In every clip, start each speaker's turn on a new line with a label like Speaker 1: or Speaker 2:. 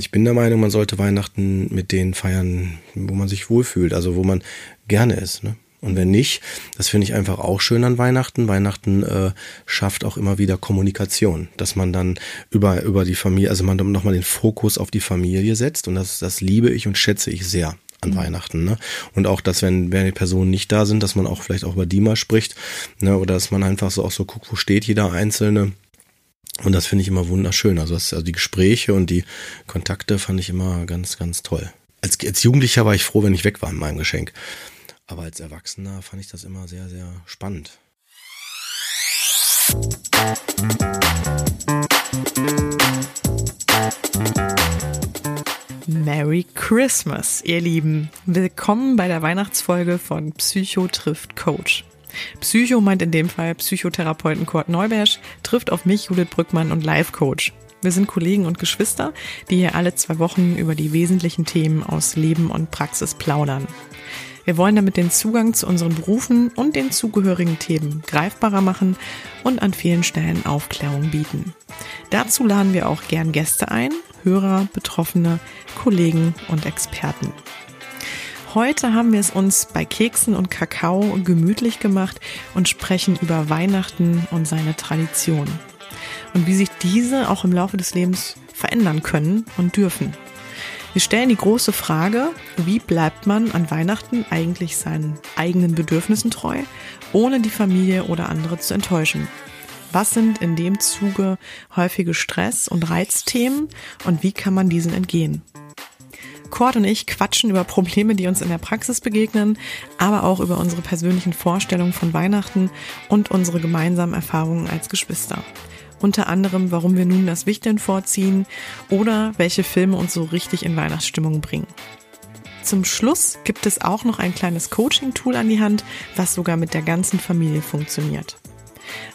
Speaker 1: ich bin der Meinung, man sollte Weihnachten mit denen feiern, wo man sich wohlfühlt, also wo man gerne ist. Ne? Und wenn nicht, das finde ich einfach auch schön an Weihnachten. Weihnachten äh, schafft auch immer wieder Kommunikation, dass man dann über, über die Familie, also man nochmal den Fokus auf die Familie setzt und das, das liebe ich und schätze ich sehr an mhm. Weihnachten. Ne? Und auch, dass wenn, wenn die Personen nicht da sind, dass man auch vielleicht auch über die mal spricht. Ne? Oder dass man einfach so auch so guckt, wo steht jeder Einzelne. Und das finde ich immer wunderschön. Also, das, also die Gespräche und die Kontakte fand ich immer ganz, ganz toll. Als, als Jugendlicher war ich froh, wenn ich weg war mit meinem Geschenk. Aber als Erwachsener fand ich das immer sehr, sehr spannend.
Speaker 2: Merry Christmas, ihr Lieben. Willkommen bei der Weihnachtsfolge von Psycho trifft Coach. Psycho meint in dem Fall Psychotherapeuten Kurt Neubersch, trifft auf mich Judith Brückmann und Life Coach. Wir sind Kollegen und Geschwister, die hier alle zwei Wochen über die wesentlichen Themen aus Leben und Praxis plaudern. Wir wollen damit den Zugang zu unseren Berufen und den zugehörigen Themen greifbarer machen und an vielen Stellen Aufklärung bieten. Dazu laden wir auch gern Gäste ein, Hörer, Betroffene, Kollegen und Experten. Heute haben wir es uns bei Keksen und Kakao gemütlich gemacht und sprechen über Weihnachten und seine Tradition. Und wie sich diese auch im Laufe des Lebens verändern können und dürfen. Wir stellen die große Frage, wie bleibt man an Weihnachten eigentlich seinen eigenen Bedürfnissen treu, ohne die Familie oder andere zu enttäuschen? Was sind in dem Zuge häufige Stress- und Reizthemen und wie kann man diesen entgehen? Cord und ich quatschen über Probleme, die uns in der Praxis begegnen, aber auch über unsere persönlichen Vorstellungen von Weihnachten und unsere gemeinsamen Erfahrungen als Geschwister unter anderem, warum wir nun das Wichteln vorziehen oder welche Filme uns so richtig in Weihnachtsstimmung bringen. Zum Schluss gibt es auch noch ein kleines Coaching-Tool an die Hand, was sogar mit der ganzen Familie funktioniert.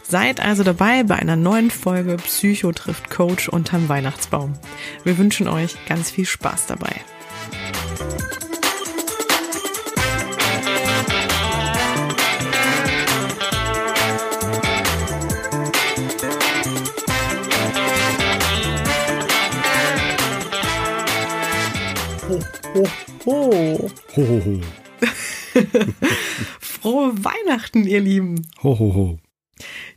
Speaker 2: Seid also dabei bei einer neuen Folge Psycho trifft Coach unterm Weihnachtsbaum. Wir wünschen euch ganz viel Spaß dabei. Ho, ho. Ho, ho, ho. Frohe Weihnachten, ihr Lieben.
Speaker 1: Ho, ho, ho.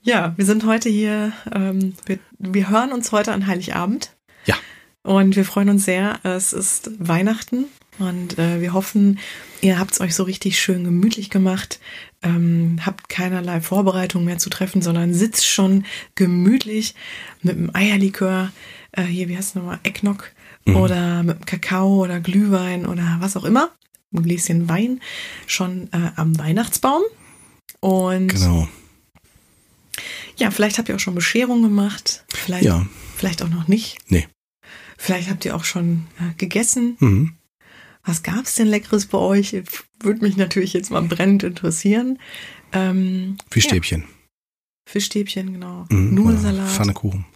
Speaker 2: Ja, wir sind heute hier, ähm, wir, wir hören uns heute an Heiligabend. Und wir freuen uns sehr. Es ist Weihnachten und äh, wir hoffen, ihr habt es euch so richtig schön gemütlich gemacht, ähm, habt keinerlei Vorbereitung mehr zu treffen, sondern sitzt schon gemütlich mit dem Eierlikör, äh, hier, wie heißt es nochmal, Ecknock mhm. oder mit Kakao oder Glühwein oder was auch immer, ein Gläschen Wein, schon äh, am Weihnachtsbaum. Und
Speaker 1: genau.
Speaker 2: Ja, vielleicht habt ihr auch schon Bescherung gemacht. Vielleicht, ja. vielleicht auch noch nicht.
Speaker 1: Nee.
Speaker 2: Vielleicht habt ihr auch schon äh, gegessen.
Speaker 1: Mhm.
Speaker 2: Was gab's denn Leckeres bei euch? Würde mich natürlich jetzt mal brennend interessieren. Ähm,
Speaker 1: Fischstäbchen. Ja.
Speaker 2: Fischstäbchen, genau.
Speaker 1: Mhm, Nudelsalat. Pfannekuchen.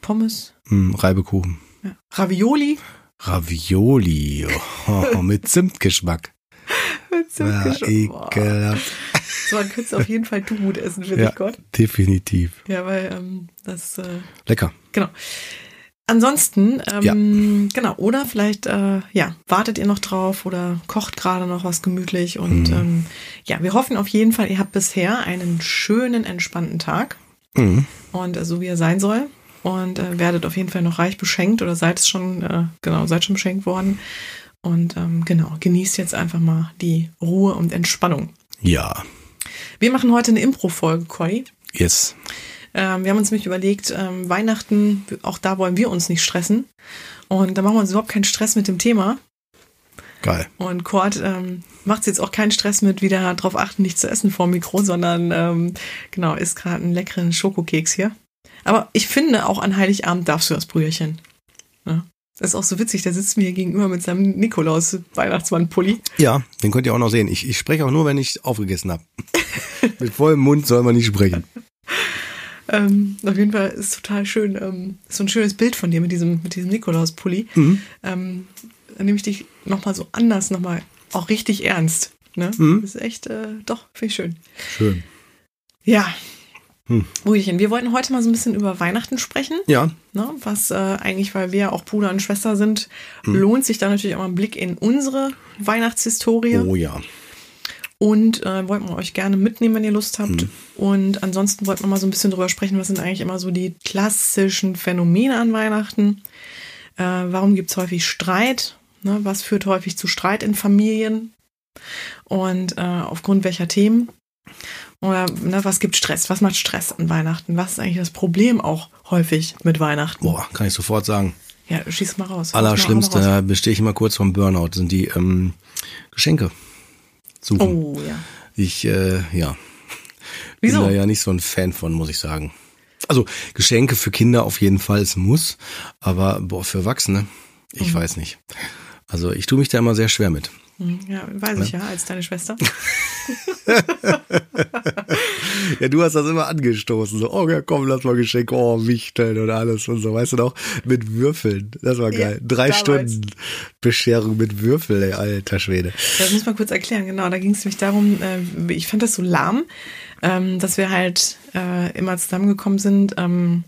Speaker 2: Pommes.
Speaker 1: Mhm, Reibekuchen.
Speaker 2: Ja. Ravioli.
Speaker 1: Ravioli. Oh, mit Zimtgeschmack.
Speaker 2: mit Zimtgeschmack. Ja, ekelhaft. So, dann könntest du auf jeden Fall du gut essen, finde
Speaker 1: ja,
Speaker 2: ich Gott.
Speaker 1: Definitiv.
Speaker 2: Ja, weil ähm, das. Äh,
Speaker 1: Lecker.
Speaker 2: Genau. Ansonsten, ähm, ja. genau, oder vielleicht, äh, ja, wartet ihr noch drauf oder kocht gerade noch was gemütlich und mhm. ähm, ja, wir hoffen auf jeden Fall, ihr habt bisher einen schönen, entspannten Tag mhm. und äh, so wie er sein soll und äh, werdet auf jeden Fall noch reich beschenkt oder seid es schon, äh, genau, seid schon beschenkt worden. Und ähm, genau, genießt jetzt einfach mal die Ruhe und Entspannung.
Speaker 1: Ja.
Speaker 2: Wir machen heute eine Impro-Folge, Conny.
Speaker 1: Yes.
Speaker 2: Ähm, wir haben uns nämlich überlegt, ähm, Weihnachten, auch da wollen wir uns nicht stressen. Und da machen wir uns überhaupt keinen Stress mit dem Thema.
Speaker 1: Geil.
Speaker 2: Und Kurt ähm, macht jetzt auch keinen Stress mit, wieder darauf achten, nicht zu essen vor dem Mikro, sondern ähm, genau, isst gerade einen leckeren Schokokeks hier. Aber ich finde, auch an Heiligabend darfst du das Brüherchen. Ja. Das ist auch so witzig, der sitzt mir hier gegenüber mit seinem Nikolaus-Weihnachtsmann-Pulli.
Speaker 1: Ja, den könnt ihr auch noch sehen. Ich, ich spreche auch nur, wenn ich aufgegessen habe. mit vollem Mund soll man nicht sprechen.
Speaker 2: Ähm, auf jeden Fall ist total schön. Ähm, so ein schönes Bild von dir mit diesem, mit diesem Nikolaus-Pulli. Mhm. Ähm, dann nehme ich dich nochmal so anders, nochmal auch richtig ernst. Ne? Mhm. Das ist echt, äh, doch, finde ich schön.
Speaker 1: Schön.
Speaker 2: Ja, Hm. Ruhigchen, wir wollten heute mal so ein bisschen über Weihnachten sprechen.
Speaker 1: Ja.
Speaker 2: Ne, was äh, eigentlich, weil wir auch Bruder und Schwester sind, hm. lohnt sich da natürlich auch mal ein Blick in unsere Weihnachtshistorie.
Speaker 1: Oh ja.
Speaker 2: Und äh, wollten wir euch gerne mitnehmen, wenn ihr Lust habt. Hm. Und ansonsten wollten wir mal so ein bisschen drüber sprechen, was sind eigentlich immer so die klassischen Phänomene an Weihnachten. Äh, warum gibt es häufig Streit? Ne, was führt häufig zu Streit in Familien? Und äh, aufgrund welcher Themen? Oder ne, was gibt Stress? Was macht Stress an Weihnachten? Was ist eigentlich das Problem auch häufig mit Weihnachten?
Speaker 1: Boah, kann ich sofort sagen.
Speaker 2: Ja, schieß mal raus.
Speaker 1: Allerschlimmste, da bestehe ich immer kurz vom Burnout, sind die ähm, Geschenke suchen.
Speaker 2: Oh ja.
Speaker 1: Ich, äh, ja.
Speaker 2: Wieso?
Speaker 1: Bin da ja nicht so ein Fan von, muss ich sagen. Also Geschenke für Kinder auf jeden Fall, es muss. Aber boah, für Erwachsene, ich mhm. weiß nicht. Also ich tue mich da immer sehr schwer mit.
Speaker 2: Hm, ja, weiß ich ja, als deine Schwester.
Speaker 1: ja, du hast das immer angestoßen. So, oh ja, komm, lass mal Geschenke, oh, Wichteln und alles und so, weißt du noch? Mit Würfeln. Das war geil. Ja, Drei damals. Stunden Bescherung mit Würfeln, ey, alter Schwede.
Speaker 2: Das muss man kurz erklären, genau. Da ging es nämlich darum, äh, ich fand das so lahm, ähm, dass wir halt äh, immer zusammengekommen sind. Ähm,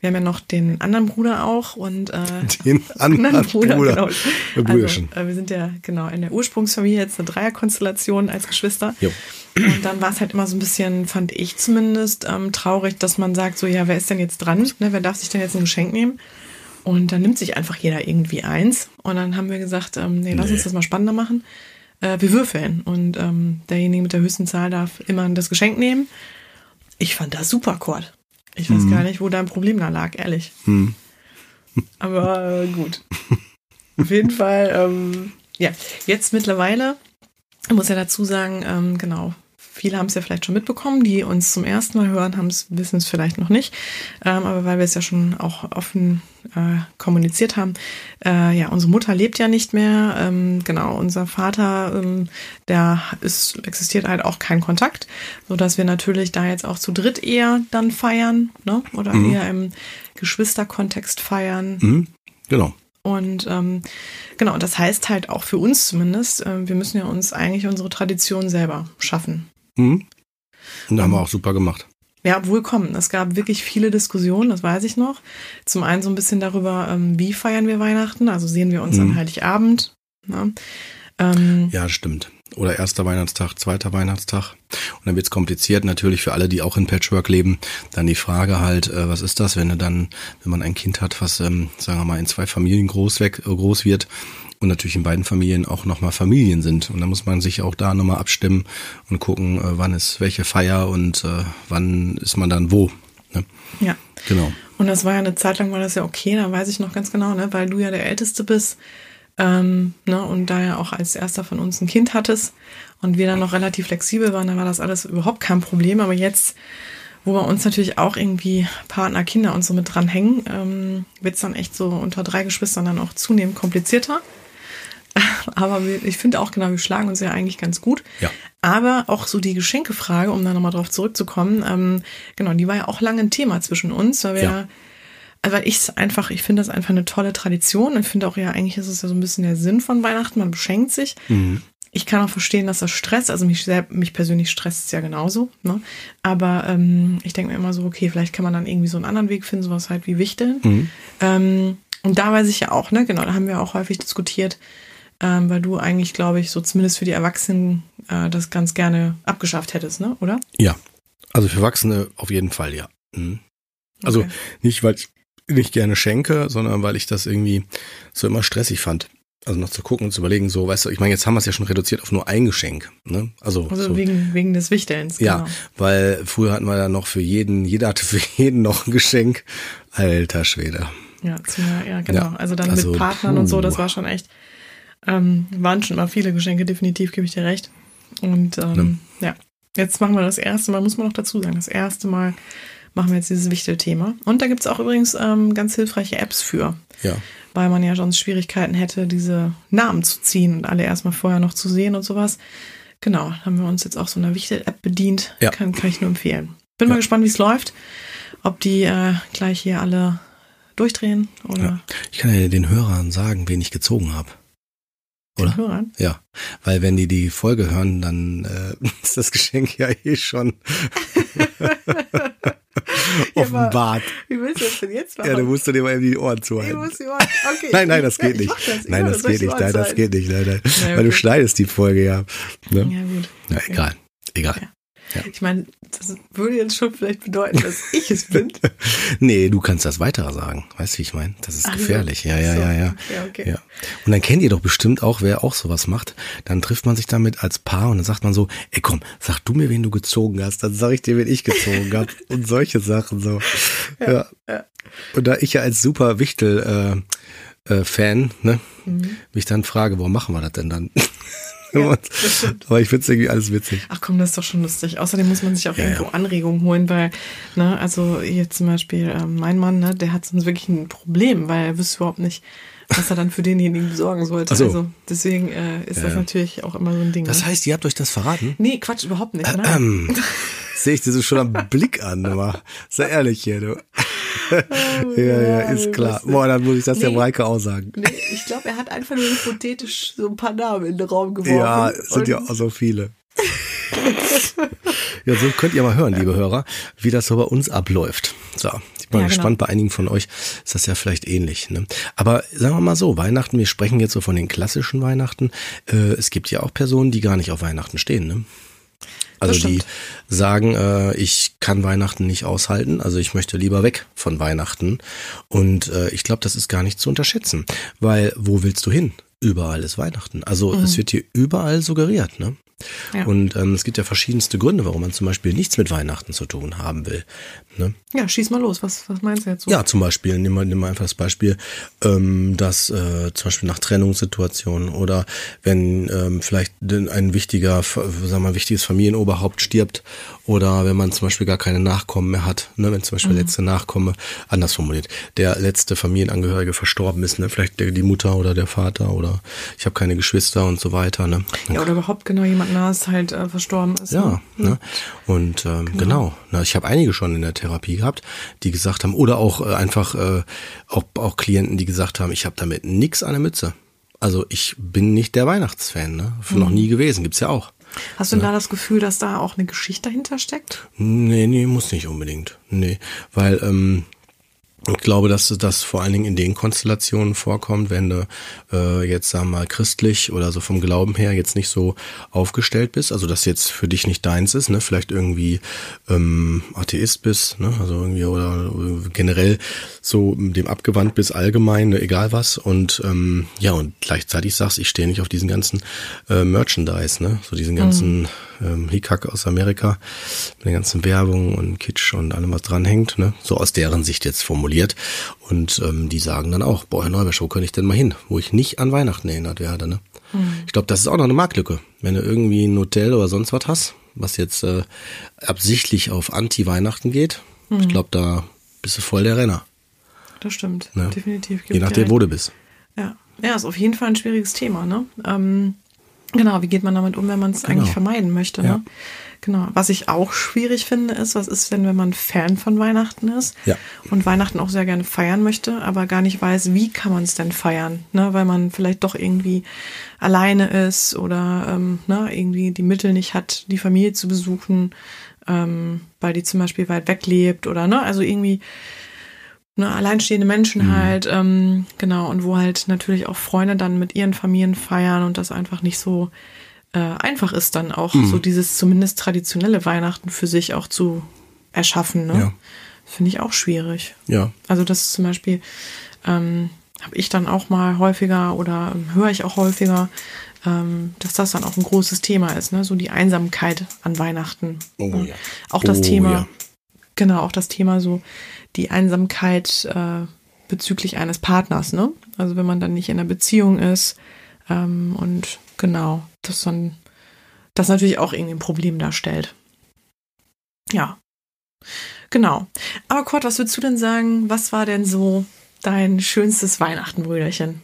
Speaker 2: wir haben ja noch den anderen Bruder auch und äh,
Speaker 1: den anderen Bruder. Bruder.
Speaker 2: Genau. Also, äh, wir sind ja genau in der Ursprungsfamilie jetzt eine Dreierkonstellation als Geschwister. Jo. Und dann war es halt immer so ein bisschen, fand ich zumindest, ähm, traurig, dass man sagt, so ja, wer ist denn jetzt dran? Ne, wer darf sich denn jetzt ein Geschenk nehmen? Und dann nimmt sich einfach jeder irgendwie eins. Und dann haben wir gesagt, ähm, nee, lass nee. uns das mal spannender machen. Äh, wir würfeln. Und ähm, derjenige mit der höchsten Zahl darf immer das Geschenk nehmen. Ich fand das super, Kurt. Ich weiß hm. gar nicht, wo dein Problem da lag, ehrlich. Hm. Aber äh, gut. Auf jeden Fall, ähm, ja, jetzt mittlerweile, muss ja dazu sagen, ähm, genau, Viele haben es ja vielleicht schon mitbekommen, die uns zum ersten Mal hören, haben es, wissen es vielleicht noch nicht. Ähm, aber weil wir es ja schon auch offen äh, kommuniziert haben, äh, ja, unsere Mutter lebt ja nicht mehr. Ähm, genau, unser Vater, ähm, der ist, existiert halt auch kein Kontakt, so dass wir natürlich da jetzt auch zu dritt eher dann feiern, ne? Oder mhm. eher im Geschwisterkontext feiern.
Speaker 1: Mhm. Genau.
Speaker 2: Und ähm, genau, das heißt halt auch für uns zumindest, äh, wir müssen ja uns eigentlich unsere Tradition selber schaffen.
Speaker 1: Mhm. Und da haben wir auch super gemacht.
Speaker 2: Ja, wohlkommen. Es gab wirklich viele Diskussionen, das weiß ich noch. Zum einen so ein bisschen darüber, ähm, wie feiern wir Weihnachten, also sehen wir uns mhm. an Heiligabend. Ne?
Speaker 1: Ähm, ja, stimmt. Oder erster Weihnachtstag, zweiter Weihnachtstag. Und dann wird's kompliziert, natürlich für alle, die auch in Patchwork leben. Dann die Frage halt, äh, was ist das, wenn du dann, wenn man ein Kind hat, was, ähm, sagen wir mal, in zwei Familien groß, weg, äh, groß wird und natürlich in beiden Familien auch nochmal Familien sind. Und da muss man sich auch da nochmal abstimmen und gucken, äh, wann ist welche Feier und äh, wann ist man dann wo. Ne?
Speaker 2: Ja.
Speaker 1: Genau.
Speaker 2: Und das war ja eine Zeit lang war das ja okay, da weiß ich noch ganz genau, ne, weil du ja der Älteste bist. Ähm, ne, und da ja auch als erster von uns ein Kind hattest und wir dann noch relativ flexibel waren, da war das alles überhaupt kein Problem. Aber jetzt, wo bei uns natürlich auch irgendwie Partner, Kinder und so mit dranhängen, ähm, wird es dann echt so unter drei Geschwistern dann auch zunehmend komplizierter. Aber ich finde auch genau, wir schlagen uns ja eigentlich ganz gut.
Speaker 1: Ja.
Speaker 2: Aber auch so die Geschenkefrage, um da nochmal drauf zurückzukommen, ähm, genau, die war ja auch lange ein Thema zwischen uns, weil wir ja. Also weil ich einfach, ich finde das einfach eine tolle Tradition. Ich finde auch ja, eigentlich ist es ja so ein bisschen der Sinn von Weihnachten, man beschenkt sich. Mhm. Ich kann auch verstehen, dass das Stress, also mich, sehr, mich persönlich stresst es ja genauso. Ne? Aber ähm, ich denke mir immer so, okay, vielleicht kann man dann irgendwie so einen anderen Weg finden, sowas halt wie Wichteln. Mhm. Ähm, und da weiß ich ja auch, ne, genau, da haben wir auch häufig diskutiert, ähm, weil du eigentlich, glaube ich, so zumindest für die Erwachsenen äh, das ganz gerne abgeschafft hättest, ne? Oder?
Speaker 1: Ja. Also für Erwachsene auf jeden Fall, ja. Mhm. Also okay. nicht, weil ich nicht gerne schenke, sondern weil ich das irgendwie so immer stressig fand. Also noch zu gucken und zu überlegen, so, weißt du, ich meine, jetzt haben wir es ja schon reduziert auf nur ein Geschenk. Ne? Also,
Speaker 2: also
Speaker 1: so.
Speaker 2: wegen, wegen des Wichtelns.
Speaker 1: Genau. Ja, weil früher hatten wir ja noch für jeden, jeder hatte für jeden noch ein Geschenk. Alter Schwede.
Speaker 2: Ja, ja genau. Ja, also dann also, mit Partnern puh. und so, das war schon echt ähm, waren schon mal viele Geschenke, definitiv, gebe ich dir recht. Und ähm, ja. ja, jetzt machen wir das erste Mal, muss man noch dazu sagen, das erste Mal machen wir jetzt dieses wichtige Thema. Und da gibt es auch übrigens ähm, ganz hilfreiche Apps für.
Speaker 1: Ja.
Speaker 2: Weil man ja sonst Schwierigkeiten hätte, diese Namen zu ziehen und alle erstmal vorher noch zu sehen und sowas. Genau, haben wir uns jetzt auch so einer Wichtel-App bedient. Ja. Kann, kann ich nur empfehlen. Bin ja. mal gespannt, wie es läuft. Ob die äh, gleich hier alle durchdrehen oder. Ja.
Speaker 1: Ich kann ja den Hörern sagen, wen ich gezogen habe. Oder? Hörern? Ja, weil wenn die die Folge hören, dann äh, ist das Geschenk ja eh schon. Offenbart.
Speaker 2: Wie willst du das denn jetzt machen?
Speaker 1: Ja, du musst du dir mal eben die Ohren
Speaker 2: Ich
Speaker 1: zuhalten.
Speaker 2: muss die Ohren- okay.
Speaker 1: Nein, nein, das
Speaker 2: Ja,
Speaker 1: geht
Speaker 2: ich
Speaker 1: nicht.
Speaker 2: das. Ich
Speaker 1: Nein, das
Speaker 2: ich
Speaker 1: geht nicht. Nein, das geht nicht. Nein, nein.
Speaker 2: Ja,
Speaker 1: Weil du schneidest die Folge ja. Ne?
Speaker 2: Ja, gut.
Speaker 1: Ja,
Speaker 2: Okay.
Speaker 1: egal. Egal.
Speaker 2: Ja. Ich meine, das würde jetzt schon vielleicht bedeuten, dass ich es bin.
Speaker 1: Nee, du kannst das weiter sagen. Weißt du, wie ich meine? Das ist
Speaker 2: Ach
Speaker 1: gefährlich. Ja, ja,
Speaker 2: So.
Speaker 1: ja, ja.
Speaker 2: Okay, okay.
Speaker 1: Ja. Und dann kennt ihr doch bestimmt auch, wer auch sowas macht. Dann trifft man sich damit als Paar und dann sagt man so, ey komm, sag du mir, wen du gezogen hast, dann sag ich dir, wen ich gezogen habe. Und solche Sachen so. Ja.
Speaker 2: ja.
Speaker 1: Und da ich ja als super Wichtel äh, äh, Fan, ne,
Speaker 2: Mhm.
Speaker 1: mich dann frage, warum machen wir das denn dann?
Speaker 2: Ja.
Speaker 1: Aber ich find's irgendwie alles witzig.
Speaker 2: Ach komm, das ist doch schon lustig. Außerdem muss man sich auch
Speaker 1: Ja,
Speaker 2: irgendwo
Speaker 1: ja.
Speaker 2: Anregungen holen, weil, ne, also hier zum Beispiel ähm, mein Mann, ne, der hat sonst wirklich ein Problem, weil er wüsste überhaupt nicht, was er dann für denjenigen besorgen sollte.
Speaker 1: So.
Speaker 2: Also deswegen äh, ist
Speaker 1: Ja,
Speaker 2: das natürlich auch immer so ein Ding.
Speaker 1: Das
Speaker 2: ne?
Speaker 1: heißt, ihr habt euch das verraten?
Speaker 2: Nee, Quatsch, überhaupt nicht. Nein.
Speaker 1: Ähm, Sehe ich dir so schon am Blick an, aber sei ehrlich hier, du. ja, ja, ist klar. Boah, dann muss ich das der
Speaker 2: Nee.
Speaker 1: Mareike auch sagen.
Speaker 2: Nee, ich glaube, er hat einfach nur hypothetisch so ein paar Namen in den Raum geworfen.
Speaker 1: Ja, sind ja auch so viele. ja, so könnt ihr mal hören, liebe Hörer, wie das so bei uns abläuft. So, ich bin mal
Speaker 2: Ja,
Speaker 1: gespannt,
Speaker 2: genau.
Speaker 1: bei einigen von euch ist das ja vielleicht ähnlich. Ne? Aber sagen wir mal so, Weihnachten, wir sprechen jetzt so von den klassischen Weihnachten. Äh, es gibt ja auch Personen, die gar nicht auf Weihnachten stehen. Ne? Also die sagen, äh, ich kann Weihnachten nicht aushalten, also ich möchte lieber weg von Weihnachten. Und äh, ich glaube, das ist gar nicht zu unterschätzen, weil wo willst du hin? Überall ist Weihnachten. Also es wird hier überall suggeriert, ne?
Speaker 2: Mhm. Ja.
Speaker 1: Und ähm, es gibt ja verschiedenste Gründe, warum man zum Beispiel nichts mit Weihnachten zu tun haben will. Ne?
Speaker 2: ja, schieß mal los. Was, was meinst du jetzt so?
Speaker 1: Ja, zum Beispiel, nimm mal, nimm mal einfach das Beispiel, ähm, dass äh, zum Beispiel nach Trennungssituationen oder wenn ähm, vielleicht ein wichtiger, sagen wir mal, wichtiges Familienoberhaupt stirbt oder wenn man zum Beispiel gar keine Nachkommen mehr hat, ne, wenn zum Beispiel der letzte Nachkomme, anders formuliert, der letzte Familienangehörige verstorben ist, ne, vielleicht der, die Mutter oder der Vater oder ich habe keine Geschwister und so weiter, ne.
Speaker 2: Ja, oder überhaupt genau jemand nahes halt äh, verstorben ist.
Speaker 1: Ja,
Speaker 2: ne?
Speaker 1: ne? Und ähm, genau. Na, ich habe einige schon in der Therapie gehabt, die gesagt haben, oder auch äh, einfach äh, auch, auch Klienten, die gesagt haben, ich habe damit nix an der Mütze. Also ich bin nicht der Weihnachtsfan, ne? Noch nie gewesen, gibt's ja auch.
Speaker 2: Hast du denn da das Gefühl, dass da auch eine Geschichte dahinter steckt?
Speaker 1: Nee, nee, muss nicht unbedingt. Nee, weil ähm, ich glaube, dass das vor allen Dingen in den Konstellationen vorkommt, wenn du äh, jetzt sagen wir mal christlich oder so vom Glauben her jetzt nicht so aufgestellt bist, also das jetzt für dich nicht deins ist, ne, vielleicht irgendwie ähm, Atheist bist, ne, also irgendwie oder äh, generell so dem abgewandt bist allgemein, ne, egal was. Und ähm, ja und gleichzeitig sagst, ich stehe nicht auf diesen ganzen äh, Merchandise, ne, so diesen ganzen ähm, Hickhack aus Amerika mit der ganzen Werbung und Kitsch und allem, was dranhängt, ne? So aus deren Sicht jetzt formuliert. Und ähm, die sagen dann auch, boah, Herr Neubersch, wo könnte ich denn mal hin, wo ich nicht an Weihnachten erinnert werde, ne? Ich glaube, das ist auch noch eine Marktlücke. Wenn du irgendwie ein Hotel oder sonst was hast, was jetzt äh, absichtlich auf Anti-Weihnachten geht, ich glaube, da bist du voll der Renner.
Speaker 2: Das stimmt.
Speaker 1: Ja.
Speaker 2: Definitiv.
Speaker 1: Je nachdem, wo du bist.
Speaker 2: Ja. ja, ist auf jeden Fall ein schwieriges Thema, ne? Ähm, genau, wie geht man damit um, wenn man es eigentlich vermeiden möchte,
Speaker 1: Ja.
Speaker 2: ne? Genau. Was ich auch schwierig finde, ist, was ist denn, wenn man Fan von Weihnachten ist
Speaker 1: Ja.
Speaker 2: und Weihnachten auch sehr gerne feiern möchte, aber gar nicht weiß, wie kann man es denn feiern, ne? Weil man vielleicht doch irgendwie alleine ist oder ähm, ne, irgendwie die Mittel nicht hat, die Familie zu besuchen, ähm, weil die zum Beispiel weit weg lebt oder ne, also irgendwie ne, alleinstehende Menschen halt, ähm, genau, und wo halt natürlich auch Freunde dann mit ihren Familien feiern und das einfach nicht so äh, einfach ist, dann auch so dieses zumindest traditionelle Weihnachten für sich auch zu erschaffen. Ne?
Speaker 1: Ja.
Speaker 2: Finde ich auch schwierig.
Speaker 1: Ja.
Speaker 2: Also das zum Beispiel ähm, habe ich dann auch mal häufiger oder ähm, höre ich auch häufiger, ähm, dass das dann auch ein großes Thema ist, ne? So die Einsamkeit an Weihnachten.
Speaker 1: Oh ja.
Speaker 2: Auch das
Speaker 1: Oh
Speaker 2: Thema,
Speaker 1: ja.
Speaker 2: Genau, auch das Thema so die Einsamkeit äh, bezüglich eines Partners, ne? Also wenn man dann nicht in einer Beziehung ist ähm, und genau, das dann das natürlich auch irgendwie ein Problem darstellt. Ja. Genau. Aber Kurt, was würdest du denn sagen, was war denn so dein schönstes Weihnachten, Brüderchen?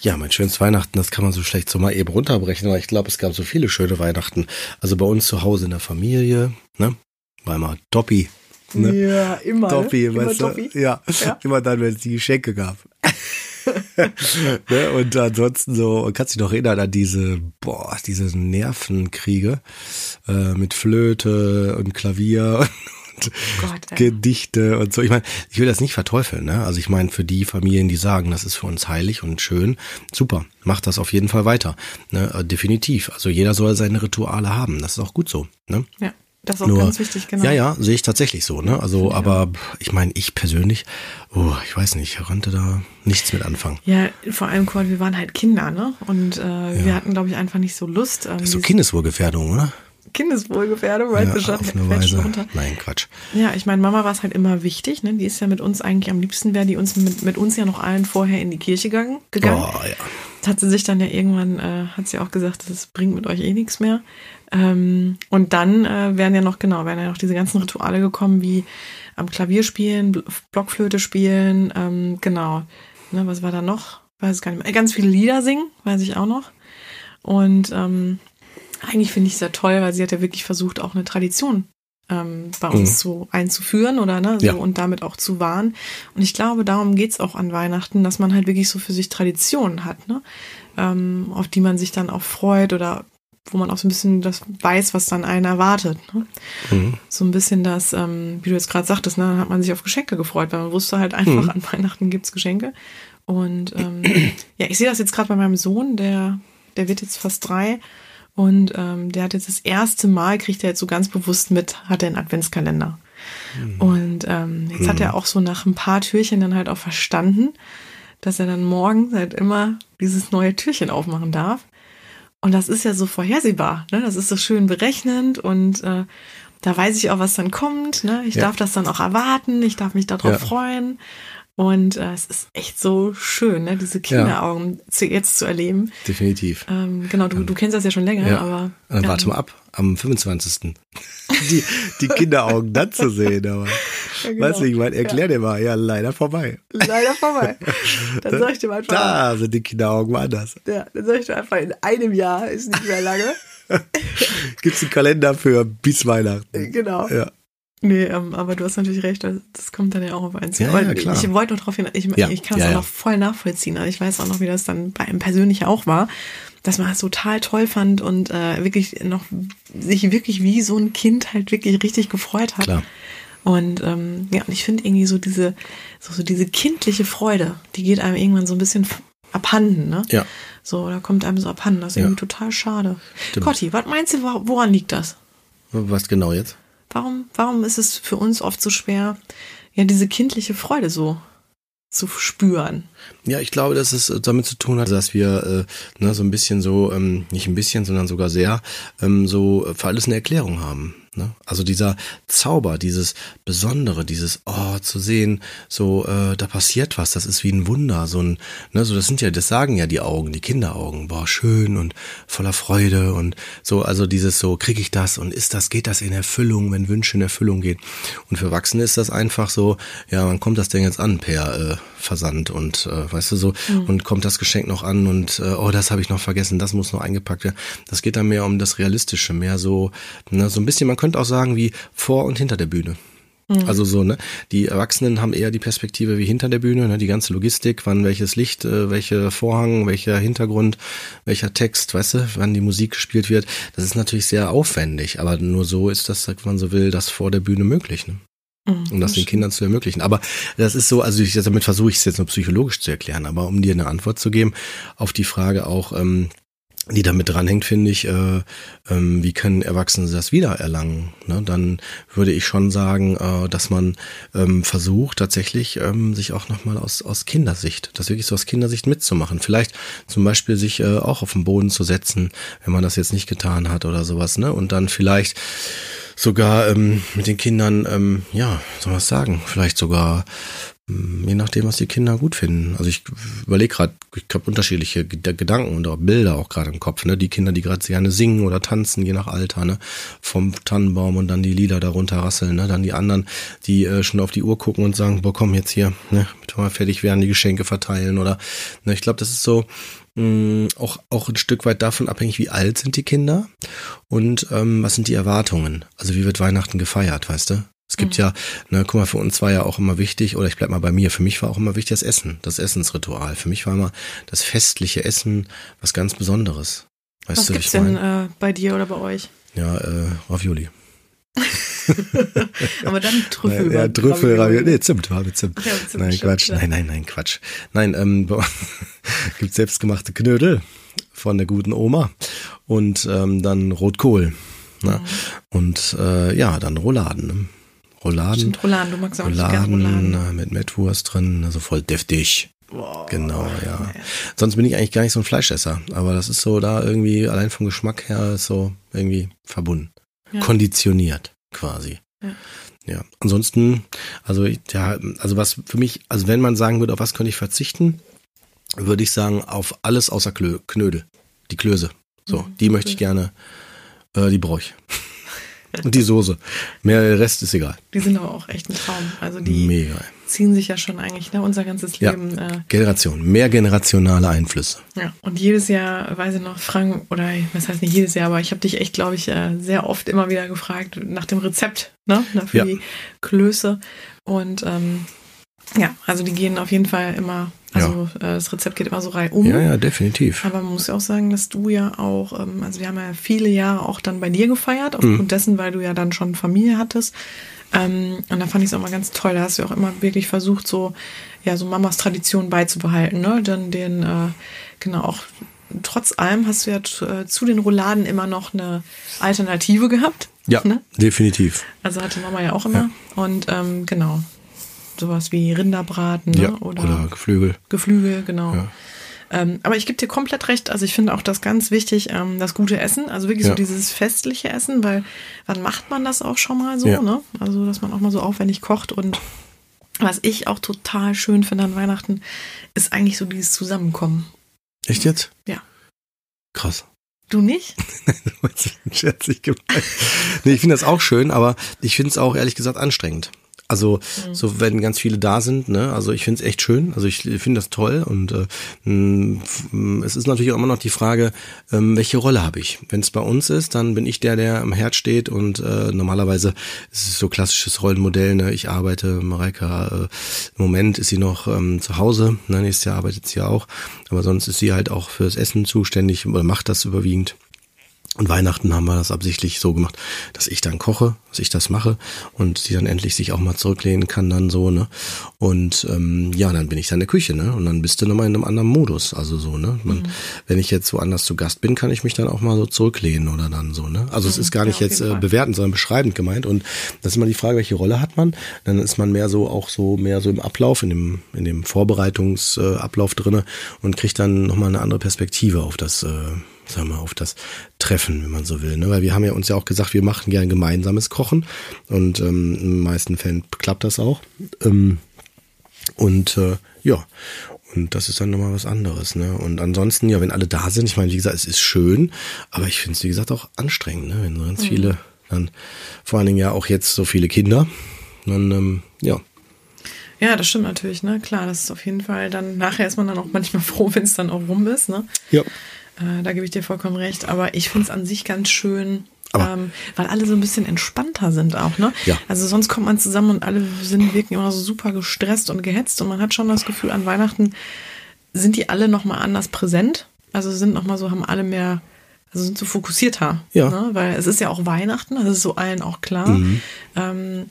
Speaker 1: Ja, mein schönes Weihnachten, das kann man so schlecht so mal eben runterbrechen, weil ich glaube, es gab so viele schöne Weihnachten. Also bei uns zu Hause in der Familie, ne? War immer Doppi. Ne?
Speaker 2: Ja, immer.
Speaker 1: Doppi,
Speaker 2: Immer
Speaker 1: weißt du?
Speaker 2: Doppi.
Speaker 1: Ja.
Speaker 2: Ja.
Speaker 1: immer dann, wenn es die Geschenke gab. ne? Und ansonsten so, kannst du dich noch erinnern an diese, boah, diese Nervenkriege äh, mit Flöte und Klavier Gott, Gedichte und so. Ich meine, ich will das nicht verteufeln, ne? Also ich meine, für die Familien, die sagen, das ist für uns heilig und schön, super, macht das auf jeden Fall weiter. Ne? Äh, definitiv. Also jeder soll seine Rituale haben. Das ist auch gut so. Ne?
Speaker 2: Ja. Das ist auch Nur, ganz wichtig, genau.
Speaker 1: Ja, ja, sehe ich tatsächlich so, ne? Also, ja. aber ich meine, ich persönlich, oh, ich weiß nicht, ich konnte da nichts mit anfangen.
Speaker 2: Ja, vor allem, wir waren halt Kinder, ne? Und äh, ja. wir hatten, glaube ich, einfach nicht so Lust.
Speaker 1: Ähm, das ist so Kindeswohlgefährdung, oder?
Speaker 2: Kindeswohlgefährdung, weil ja,
Speaker 1: auf eine Weise. Runter. Nein, Quatsch.
Speaker 2: Ja, ich meine, Mama war es halt immer wichtig, ne? Die ist ja mit uns eigentlich am liebsten wäre die uns mit, mit uns ja noch allen vorher in die Kirche gegangen. gegangen. Oh, ja. Das hat sie sich dann ja irgendwann, äh, hat sie auch gesagt, das bringt mit euch eh nichts mehr. Ähm, und dann äh, wären ja noch, genau, wären ja noch diese ganzen Rituale gekommen, wie am Klavier spielen, Blockflöte spielen, ähm, genau. Ne, was war da noch? Weiß gar nicht mehr. Ganz viele Lieder singen, weiß ich auch noch. Und ähm, eigentlich finde ich es ja toll, weil sie hat ja wirklich versucht, auch eine Tradition ähm, bei uns mhm. so einzuführen oder ne, so ja. und damit auch zu wahren. Und ich glaube, darum geht's auch an Weihnachten, dass man halt wirklich so für sich Traditionen hat, ne? Ähm, auf die man sich dann auch freut oder wo man auch so ein bisschen das weiß, was dann einen erwartet. Ne? Mhm. So ein bisschen das, ähm, wie du jetzt gerade sagtest, ne, dann hat man sich auf Geschenke gefreut, weil man wusste halt einfach, mhm. an Weihnachten gibt's Geschenke. Und ähm, ja, ich sehe das jetzt gerade bei meinem Sohn, der, der wird jetzt fast drei. Und ähm, der hat jetzt das erste Mal, kriegt er jetzt so ganz bewusst mit, hat er einen Adventskalender. Mhm. Und ähm, jetzt mhm. hat er auch so nach ein paar Türchen dann halt auch verstanden, dass er dann morgen halt immer dieses neue Türchen aufmachen darf. Und das ist ja so vorhersehbar, ne? Das ist so schön berechnend und äh, da weiß ich auch, was dann kommt. Ne? Ich ja. darf das dann auch erwarten, ich darf mich darauf ja. freuen. Und äh, es ist echt so schön, ne? diese Kinderaugen ja. zu, jetzt zu erleben.
Speaker 1: Definitiv.
Speaker 2: Ähm, genau, du, du kennst das ja schon länger, ja. aber.
Speaker 1: Dann ähm, warte mal ab, am 25. die, die Kinderaugen dann zu sehen, aber. Ja, genau. Weißt du, ich meine, erklär dir mal, ja, leider vorbei.
Speaker 2: Leider vorbei. Dann sag ich dir mal
Speaker 1: einfach. Da sind die Kinderaugen anders.
Speaker 2: Ja, dann sag ich dir einfach, in einem Jahr ist nicht mehr lange.
Speaker 1: Gibt's einen Kalender für bis Weihnachten.
Speaker 2: Genau. Ja. Nee, ähm, aber du hast natürlich recht, das kommt dann ja auch auf eins. Ja, ja, klar. Ich wollte nur darauf hin, ich, ja, ich kann das ja, auch noch voll nachvollziehen. Also ich weiß auch noch, wie das dann bei ihm persönlich auch war, dass man das total toll fand und äh, wirklich noch sich wirklich wie so ein Kind halt wirklich richtig gefreut hat. Klar. Und ähm, ja, und ich finde irgendwie so diese, so, so diese kindliche Freude, die geht einem irgendwann so ein bisschen abhanden, ne? Ja. So, da kommt einem so abhanden. Das ist irgendwie total schade. Stimmt. Cotti, was meinst du, woran liegt das?
Speaker 1: Was genau jetzt?
Speaker 2: Warum, warum ist es für uns oft so schwer, ja, diese kindliche Freude so zu spüren?
Speaker 1: Ja, ich glaube, dass es damit zu tun hat, dass wir äh, ne, so ein bisschen so, ähm, nicht ein bisschen, sondern sogar sehr, ähm, so für alles eine Erklärung haben. Ne? Also dieser Zauber, dieses Besondere, dieses Oh zu sehen, so äh, da passiert was, das ist wie ein Wunder, so ein, ne, so das sind ja, das sagen ja die Augen, die Kinderaugen, boah schön und voller Freude und so, also dieses so kriege ich das und ist das, geht das in Erfüllung, wenn Wünsche in Erfüllung gehen. Und für Erwachsene ist das einfach so, ja, wann kommt das denn jetzt an per äh, Versand und äh, weißt du so mhm. und kommt das Geschenk noch an und äh, oh das habe ich noch vergessen, das muss noch eingepackt werden. Das geht dann mehr um das Realistische, mehr so, ne, so ein bisschen man könnte auch sagen wie vor und hinter der Bühne. Mhm. Also so, ne? Die Erwachsenen haben eher die Perspektive wie hinter der Bühne, ne? Die ganze Logistik, wann welches Licht, äh, welcher Vorhang, welcher Hintergrund, welcher Text, weißt du, wann die Musik gespielt wird. Das ist natürlich sehr aufwendig, aber nur so ist das, wenn man so will, das vor der Bühne möglich, ne? Mhm, um das den Kindern zu ermöglichen. Aber das ist so, also ich, damit versuche ich es jetzt nur psychologisch zu erklären, aber um dir eine Antwort zu geben auf die Frage auch, ähm, die damit dranhängt, finde ich, äh, ähm, wie können Erwachsene das wiedererlangen? Ne? Dann würde ich schon sagen, äh, dass man ähm, versucht, tatsächlich ähm, sich auch nochmal aus, aus Kindersicht, das wirklich so aus Kindersicht mitzumachen. Vielleicht zum Beispiel sich äh, auch auf den Boden zu setzen, wenn man das jetzt nicht getan hat oder sowas, ne? Und dann vielleicht sogar ähm, mit den Kindern, ähm, ja, soll man sagen, vielleicht sogar je nachdem, was die Kinder gut finden. Also ich überlege gerade, ich habe unterschiedliche Gedanken und auch Bilder auch gerade im Kopf. Ne? Die Kinder, die gerade gerne singen oder tanzen, je nach Alter, ne? vom Tannenbaum und dann die Lieder darunter rasseln. Ne? Dann die anderen, die äh, schon auf die Uhr gucken und sagen, boah, komm jetzt hier, ne? mit wir fertig werden, die Geschenke verteilen oder. Ne? Ich glaube, das ist so mh, hm, auch auch ein Stück weit davon abhängig, wie alt sind die Kinder und ähm, was sind die Erwartungen. Also wie wird Weihnachten gefeiert, weißt du? Es gibt mhm. ja, ne, guck mal, für uns war ja auch immer wichtig, oder ich bleib mal bei mir, für mich war auch immer wichtig das Essen, das Essensritual. Für mich war immer das festliche Essen was ganz Besonderes.
Speaker 2: Weißt was du, gibt's denn äh, bei dir oder bei euch?
Speaker 1: Ja, äh, Ravioli.
Speaker 2: Aber dann Trüffel.
Speaker 1: Ja, Trüffel, Ravioli. Nee, Zimt war mit Zimt.
Speaker 2: Ja, Zimt,
Speaker 1: nein, Quatsch.
Speaker 2: ja.
Speaker 1: Nein, nein, nein, Quatsch. Nein, ähm, gibt selbstgemachte Knödel von der guten Oma und ähm, dann Rotkohl. Ne?
Speaker 2: Mhm.
Speaker 1: Und äh, ja, dann Rouladen. Ne? Rouladen.
Speaker 2: Stimmt, Rouladen, du magst auch
Speaker 1: Rouladen
Speaker 2: Rouladen.
Speaker 1: äh, mit Mettwurst drin, also voll deftig.
Speaker 2: Boah.
Speaker 1: Genau, ja. Sonst bin ich eigentlich gar nicht so ein Fleischesser, aber das ist so da irgendwie allein vom Geschmack her ist so irgendwie verbunden.
Speaker 2: Ja.
Speaker 1: Konditioniert quasi.
Speaker 2: Ja.
Speaker 1: Ja. Ansonsten, also ich- ja, also was für mich, also wenn man sagen würde, auf was könnte ich verzichten, würde ich sagen, auf alles außer Klö Knödel. Die Klöße. So,
Speaker 2: Mhm,
Speaker 1: die möchte ich gerne, äh, die brauche ich. Und die Soße. Mehr der Rest ist egal.
Speaker 2: Die sind aber auch echt ein Traum. Also die
Speaker 1: Mega.
Speaker 2: ziehen sich ja schon eigentlich ne, unser ganzes
Speaker 1: Ja.
Speaker 2: Leben. Äh,
Speaker 1: Generation. Mehr generationale Einflüsse.
Speaker 2: ja. Und jedes Jahr, weiß ich noch, Frank, oder was heißt nicht jedes Jahr, aber ich habe dich echt, glaube ich, äh, sehr oft immer wieder gefragt nach dem Rezept ne, na, für
Speaker 1: Ja.
Speaker 2: die Klöße. Und ähm, ja, also die gehen auf jeden Fall immer, also äh, das Rezept geht immer so reihum.
Speaker 1: Ja, ja, definitiv.
Speaker 2: Aber man muss ja auch sagen, dass du ja auch, ähm, also wir haben ja viele Jahre auch dann bei dir gefeiert, aufgrund
Speaker 1: Mhm.
Speaker 2: dessen, weil du ja dann schon Familie hattest. Ähm, und da fand ich es auch mal ganz toll. Da hast du auch immer wirklich versucht, so, ja, so Mamas Tradition beizubehalten, ne? Dann den, äh, genau, auch trotz allem hast du ja äh, zu den Rouladen immer noch eine Alternative gehabt.
Speaker 1: Ja,
Speaker 2: Ne?
Speaker 1: definitiv.
Speaker 2: Also hatte Mama ja auch immer. Und ähm, genau, sowas wie Rinderbraten ne?
Speaker 1: Ja, oder, Geflügel.
Speaker 2: Geflügel, genau.
Speaker 1: Ja.
Speaker 2: Ähm, aber ich gebe dir komplett recht. Also ich finde auch das ganz wichtig, ähm, das gute Essen. Also wirklich
Speaker 1: Ja.
Speaker 2: so dieses festliche Essen, weil wann macht man das auch schon mal so,
Speaker 1: Ja.
Speaker 2: ne? Also dass man auch mal so aufwendig kocht und was ich auch total schön finde an Weihnachten, ist eigentlich so dieses Zusammenkommen.
Speaker 1: Echt jetzt?
Speaker 2: Ja.
Speaker 1: Krass.
Speaker 2: Du nicht?
Speaker 1: Scherzig gemeint. Nee, ich finde das auch schön, aber ich finde es auch ehrlich gesagt anstrengend. Also, so wenn ganz viele da sind, ne, also ich finde es echt schön, also ich finde das toll und äh, f- es ist natürlich auch immer noch die Frage, ähm, welche Rolle habe ich? Wenn es bei uns ist, dann bin ich der, der am Herd steht und äh, normalerweise ist es so klassisches Rollenmodell, ne, ich arbeite, Mareika, äh, im Moment ist sie noch ähm, zu Hause, ne, nächstes Jahr arbeitet sie ja auch, aber sonst ist sie halt auch fürs Essen zuständig oder macht das überwiegend. Und Weihnachten haben wir das absichtlich so gemacht, dass ich dann koche, dass ich das mache und sie dann endlich sich auch mal zurücklehnen kann dann so, ne? Und ähm, ja, dann bin ich dann in der Küche, ne? Und dann bist du nochmal in einem anderen Modus, also so, ne? Man,
Speaker 2: Mhm.
Speaker 1: Wenn ich jetzt woanders zu Gast bin, kann ich mich dann auch mal so zurücklehnen oder dann so, ne? Also es ist gar
Speaker 2: Mhm. Ja,
Speaker 1: nicht
Speaker 2: auf
Speaker 1: jetzt äh, bewertend, sondern beschreibend gemeint. Und das ist immer die Frage, welche Rolle hat man? Dann ist man mehr so auch so mehr so im Ablauf, in dem in dem Vorbereitungsablauf äh, drinne und kriegt dann nochmal eine andere Perspektive auf das. Äh, sagen wir, auf das Treffen, wenn man so will. Ne? Weil wir haben ja uns ja auch gesagt, wir machen gern gemeinsames Kochen und ähm, in den meisten Fällen klappt das auch. Ähm, und äh, ja, und das ist dann nochmal was anderes. Ne? Und ansonsten, ja, wenn alle da sind, ich meine, wie gesagt, es ist schön, aber ich finde es, wie gesagt, auch anstrengend, ne? wenn so ganz viele, dann vor allen Dingen ja auch jetzt so viele Kinder, dann, ähm, ja,
Speaker 2: Ja, das stimmt natürlich, ne? Klar, das ist auf jeden Fall dann, nachher ist man dann auch manchmal froh, wenn es dann auch rum ist, ne?
Speaker 1: ja,
Speaker 2: Äh, da gebe ich dir vollkommen recht. Aber ich finde es an sich ganz schön, ähm, weil alle so ein bisschen entspannter sind auch, ne?
Speaker 1: Ja.
Speaker 2: Also sonst kommt man zusammen und alle sind wirken immer so super gestresst und gehetzt und man hat schon das Gefühl, an Weihnachten sind die alle nochmal anders präsent. Also sind nochmal so, haben alle mehr, also sind so fokussierter.
Speaker 1: Ja.
Speaker 2: Ne? Weil es ist ja auch Weihnachten, das ist so allen auch klar.
Speaker 1: Mhm.
Speaker 2: Ähm,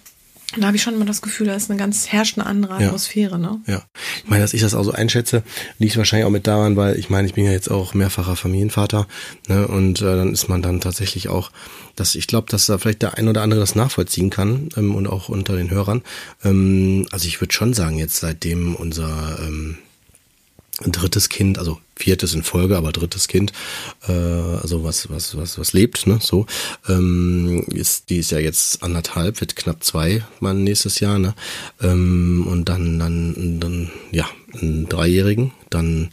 Speaker 2: da habe ich schon immer das Gefühl, da ist eine ganz herrscht eine andere
Speaker 1: Ja.
Speaker 2: Atmosphäre, ne?
Speaker 1: Ja, ich meine, dass ich das auch so einschätze, liegt wahrscheinlich auch mit daran, weil ich meine, ich bin ja jetzt auch mehrfacher Familienvater, ne, und äh, dann ist man dann tatsächlich auch, dass ich glaube, dass da vielleicht der ein oder andere das nachvollziehen kann ähm, und auch unter den Hörern. Ähm, also ich würde schon sagen, jetzt seitdem unser ähm, drittes Kind, also viertes in Folge, aber drittes Kind, äh, also was, was, was, was lebt, ne, so, ähm, ist, die ist ja jetzt anderthalb, wird knapp zwei, mal nächstes Jahr, ne, ähm, und dann, dann, dann, ja, einen Dreijährigen, dann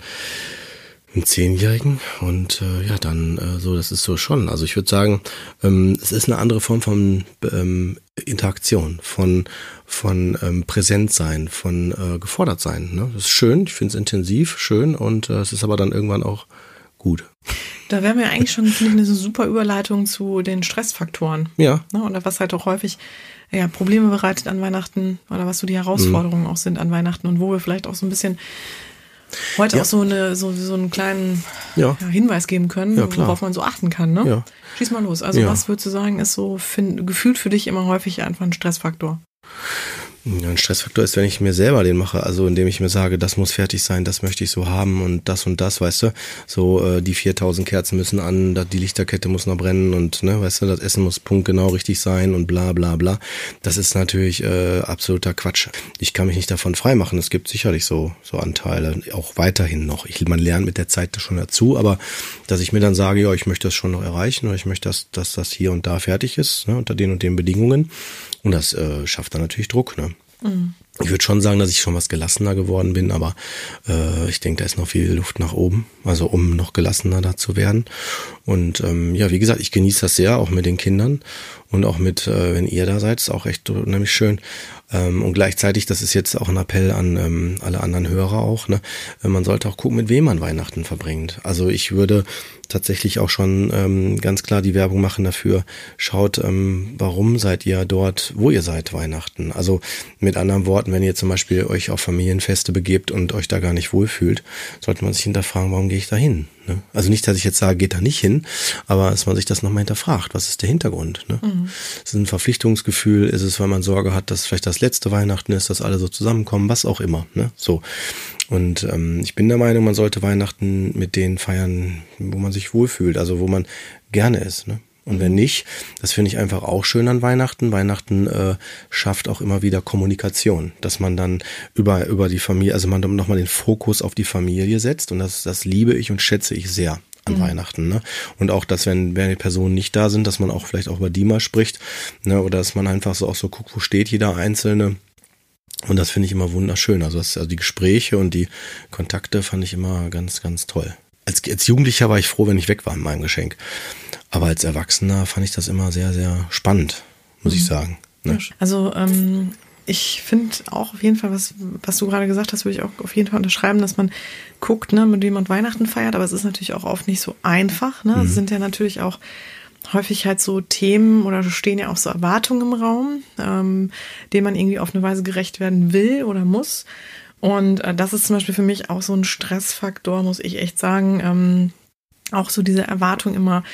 Speaker 1: einen Zehnjährigen und äh, ja, dann äh, so, das ist so schon. Also ich würde sagen, ähm, es ist eine andere Form von ähm, Interaktion, von von ähm, präsent sein, von äh, gefordert sein. Ne? Das ist schön, ich finde es intensiv, schön und äh, es ist aber dann irgendwann auch gut.
Speaker 2: Da wären wir eigentlich schon, finde ich, eine super Überleitung zu den Stressfaktoren.
Speaker 1: Ja,
Speaker 2: Ne? Oder was halt auch häufig ja, Probleme bereitet an Weihnachten oder was so die Herausforderungen auch sind an Weihnachten und wo wir vielleicht auch so ein bisschen heute
Speaker 1: Ja.
Speaker 2: auch so eine so, so einen kleinen ja. Ja, Hinweis geben können, worauf man so achten kann. Ne?
Speaker 1: Ja.
Speaker 2: Schieß mal los. Also was würdest du sagen, ist so find, gefühlt für dich immer häufig einfach ein Stressfaktor?
Speaker 1: Ja, ein Stressfaktor ist, wenn ich mir selber den mache, also indem ich mir sage, das muss fertig sein, das möchte ich so haben und das und das, weißt du, so äh, die 4000 Kerzen müssen an, die Lichterkette muss noch brennen und ne, weißt du, das Essen muss punktgenau richtig sein und bla bla bla. Das ist natürlich äh, absoluter Quatsch. Ich kann mich nicht davon freimachen. Es gibt sicherlich so so Anteile, auch weiterhin noch. Ich, man lernt mit der Zeit schon dazu, aber dass ich mir dann sage, ja, ich möchte das schon noch erreichen oder ich möchte, dass, dass das hier und da fertig ist, ne, unter den und den Bedingungen. Und das äh, schafft dann natürlich Druck, ne? Ich würde schon sagen, dass ich schon was gelassener geworden bin, aber äh, ich denke, da ist noch viel Luft nach oben, also um noch gelassener da zu werden. Und ähm, ja, wie gesagt, ich genieße das sehr, auch mit den Kindern und auch mit, äh, wenn ihr da seid, ist auch echt unheimlich schön. Ähm, und gleichzeitig, das ist jetzt auch ein Appell an ähm, alle anderen Hörer auch, ne? äh, man sollte auch gucken, mit wem man Weihnachten verbringt. Also ich würde tatsächlich auch schon ähm, ganz klar die Werbung machen dafür. Schaut, ähm, warum seid ihr dort, wo ihr seid Weihnachten. Also mit anderen Worten, wenn ihr zum Beispiel euch auf Familienfeste begebt und euch da gar nicht wohlfühlt, sollte man sich hinterfragen, warum gehe ich da hin? Ne? Also nicht, dass ich jetzt sage, geht da nicht hin, aber dass man sich das nochmal hinterfragt. Was ist der Hintergrund? Ne? Ist es ein Verpflichtungsgefühl? Ist es, weil man Sorge hat, dass vielleicht das letzte Weihnachten ist, dass alle so zusammenkommen? Was auch immer. Ne? So. Und ähm, ich bin der Meinung, man sollte Weihnachten mit denen feiern, wo man sich wohlfühlt, also wo man gerne ist. Ne? Und wenn nicht, das finde ich einfach auch schön an Weihnachten. Weihnachten äh, schafft auch immer wieder Kommunikation, dass man dann über, über die Familie, also man nochmal den Fokus auf die Familie setzt. Und das, das liebe ich und schätze ich sehr an Weihnachten. Ne? Und auch, dass wenn, wenn die Personen nicht da sind, dass man auch vielleicht auch über die mal spricht. Ne? Oder dass man einfach so auch so guckt, wo steht jeder Einzelne. Und das finde ich immer wunderschön. Also, das, also die Gespräche und die Kontakte fand ich immer ganz, ganz toll. Als, als Jugendlicher war ich froh, wenn ich weg war mit meinem Geschenk. Aber als Erwachsener fand ich das immer sehr, sehr spannend, muss ich sagen. Ne?
Speaker 2: Also ähm, ich finde auch auf jeden Fall, was, was du gerade gesagt hast, würde ich auch auf jeden Fall unterschreiben, dass man guckt, ne, mit wem man Weihnachten feiert, aber es ist natürlich auch oft nicht so einfach. Ne? Es sind ja natürlich auch häufig halt so Themen oder stehen ja auch so Erwartungen im Raum, ähm, denen man irgendwie auf eine Weise gerecht werden will oder muss. Und äh, das ist zum Beispiel für mich auch so ein Stressfaktor, muss ich echt sagen. Ähm, auch so diese Erwartung immer,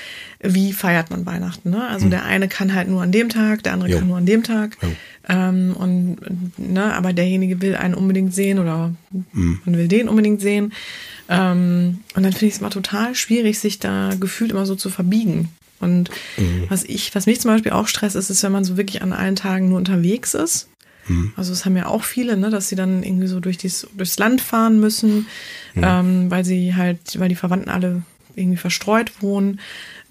Speaker 2: wie feiert man Weihnachten? Ne? Also der eine kann halt nur an dem Tag, der andere
Speaker 1: Jo.
Speaker 2: kann nur an dem Tag. Ähm, und ne, aber derjenige will einen unbedingt sehen oder man will den unbedingt sehen. Ähm, und dann finde ich es immer total schwierig, sich da gefühlt immer so zu verbiegen. Und was ich, was mich zum Beispiel auch stresst, ist, ist, wenn man so wirklich an allen Tagen nur unterwegs ist. Also das haben ja auch viele, ne, dass sie dann irgendwie so durch dies, durchs Land fahren müssen, ähm, weil sie halt, weil die Verwandten alle irgendwie verstreut wohnen.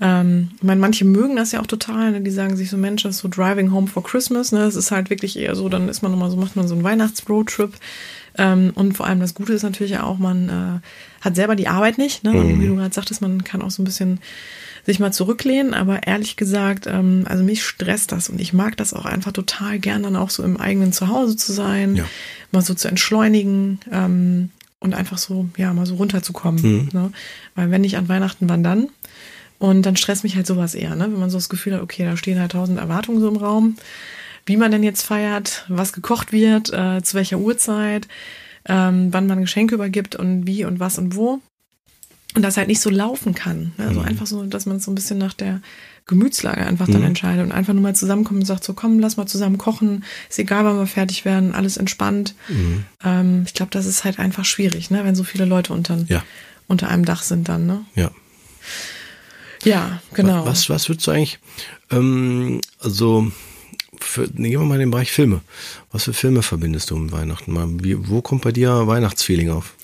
Speaker 2: Ähm, ich meine, manche mögen das ja auch total, ne? die sagen sich so, Mensch, das ist so Driving Home for Christmas, ne? Das ist halt wirklich eher so, dann ist man nochmal so, macht man so einen Weihnachts-Roadtrip. Ähm, und vor allem das Gute ist natürlich ja auch, man äh, hat selber die Arbeit nicht, ne? Und wie du gerade sagtest, man kann auch so ein bisschen sich mal zurücklehnen, aber ehrlich gesagt, ähm, also mich stresst das und ich mag das auch einfach total gern, dann auch so im eigenen Zuhause zu sein,
Speaker 1: Ja.
Speaker 2: mal so zu entschleunigen ähm, und einfach so, ja, mal so runterzukommen. Ne? Weil wenn nicht an Weihnachten, wann dann? Und dann stresst mich halt sowas eher, ne? wenn man so das Gefühl hat, okay, da stehen halt tausend Erwartungen so im Raum, wie man denn jetzt feiert, was gekocht wird, äh, zu welcher Uhrzeit, ähm, wann man Geschenke übergibt und wie und was und wo. Und das halt nicht so laufen kann. Ne? Also einfach so, dass man so ein bisschen nach der Gemütslage einfach dann entscheidet und einfach nur mal zusammenkommt und sagt so, komm, lass mal zusammen kochen, ist egal, wann wir fertig werden, alles entspannt. Ähm, ich glaube, das ist halt einfach schwierig, ne? wenn so viele Leute unter,
Speaker 1: Ja.
Speaker 2: unter einem Dach sind dann. Ne?
Speaker 1: Ja.
Speaker 2: Ja, genau.
Speaker 1: Was, was würdest du eigentlich, ähm, also, für, gehen wir mal in den Bereich Filme. Was für Filme verbindest du mit Weihnachten? Mal, wie, wo kommt bei dir Weihnachtsfeeling auf?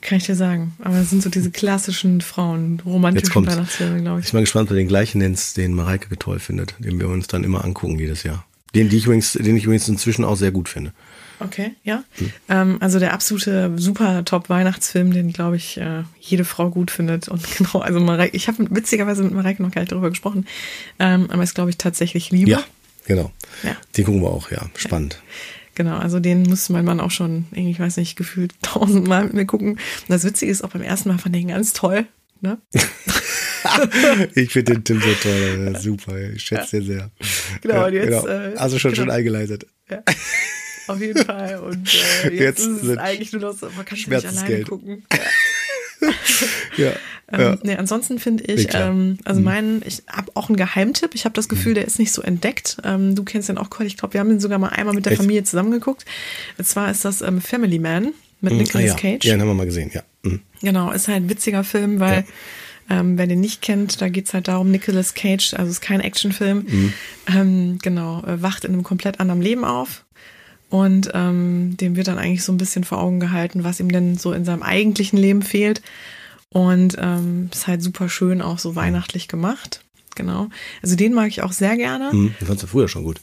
Speaker 2: Kann ich dir sagen. Aber das sind so diese klassischen Frauen, romantischen. Weihnachtsfilme, glaube
Speaker 1: Ich
Speaker 2: ich.
Speaker 1: bin mal gespannt, ob du den gleichen nennst, den Mareike toll findet, den wir uns dann immer angucken jedes Jahr. Den, ich übrigens, den ich übrigens inzwischen auch sehr gut finde.
Speaker 2: Okay, ja. Ähm, also der absolute super Top-Weihnachtsfilm, den, glaube ich, äh, jede Frau gut findet. Und genau, also Mareike, ich habe witzigerweise mit Mareike noch gar nicht darüber gesprochen, ähm, aber ist, glaube ich, tatsächlich Liebe.
Speaker 1: Ja, genau.
Speaker 2: Ja.
Speaker 1: Den gucken wir auch, ja. Spannend.
Speaker 2: Genau, also den muss mein Mann auch schon, irgendwie, ich weiß nicht, gefühlt tausendmal mit mir gucken. Und das Witzige ist, auch beim ersten Mal fand ich ihn ganz toll. Ne?
Speaker 1: Ich finde den Tim so toll, super. Ich schätze den sehr.
Speaker 2: Genau, und jetzt, äh,
Speaker 1: also schon
Speaker 2: genau.
Speaker 1: schon eingeleitet.
Speaker 2: Ja. Auf jeden Fall. Und äh, jetzt,
Speaker 1: Jetzt
Speaker 2: ist es eigentlich nur noch so, man kann nicht alleine gucken.
Speaker 1: Ja.
Speaker 2: Ähm,
Speaker 1: Ja.
Speaker 2: nee, ansonsten finde ich, ähm, also mein, ich habe auch einen Geheimtipp. Ich habe das Gefühl, der ist nicht so entdeckt. Ähm, du kennst den auch, Cole. Ich glaube, wir haben den sogar mal einmal mit der
Speaker 1: Echt?
Speaker 2: Familie zusammengeguckt. Und zwar ist das ähm, Family Man mit
Speaker 1: Ah,
Speaker 2: Nicolas
Speaker 1: ja.
Speaker 2: Cage.
Speaker 1: ja, den haben wir mal gesehen, ja. Mhm.
Speaker 2: Genau, ist halt ein witziger Film, weil ähm, wer den nicht kennt, da geht's halt darum, Nicolas Cage, also ist kein Actionfilm,
Speaker 1: Mhm.
Speaker 2: ähm, genau, äh, wacht in einem komplett anderen Leben auf. Und ähm, dem wird dann eigentlich so ein bisschen vor Augen gehalten, was ihm denn so in seinem eigentlichen Leben fehlt. Und ähm, ist halt super schön, auch so weihnachtlich gemacht. Genau. Also den mag ich auch sehr gerne.
Speaker 1: Mhm. Den fandst du früher schon gut.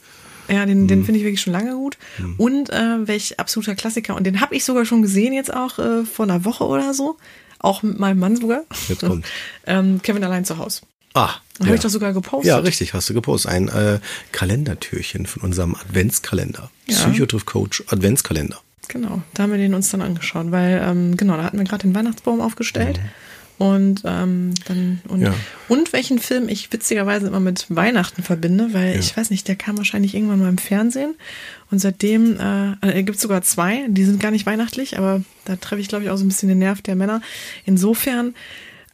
Speaker 2: Ja, den,
Speaker 1: Mhm.
Speaker 2: den finde ich wirklich schon lange gut. Und äh, welch absoluter Klassiker. Und den habe ich sogar schon gesehen, jetzt auch äh, vor einer Woche oder so. Auch mit meinem Mann sogar.
Speaker 1: Jetzt kommt.
Speaker 2: ähm, Kevin allein zu Hause.
Speaker 1: Ah,
Speaker 2: Habe ich doch sogar gepostet.
Speaker 1: Ja, richtig, hast du gepostet. Ein äh, Kalendertürchen von unserem Adventskalender.
Speaker 2: Ja.
Speaker 1: Psychotriff Coach Adventskalender.
Speaker 2: Genau, da haben wir den uns dann angeschaut, weil, ähm, genau, da hatten wir gerade den Weihnachtsbaum aufgestellt. Und ähm, dann und,
Speaker 1: Mhm. Ja.
Speaker 2: und welchen Film ich witzigerweise immer mit Weihnachten verbinde, weil ich weiß nicht, der kam wahrscheinlich irgendwann mal im Fernsehen und seitdem äh, gibt es sogar zwei, die sind gar nicht weihnachtlich, aber da treffe ich glaube ich auch so ein bisschen den Nerv der Männer. Insofern,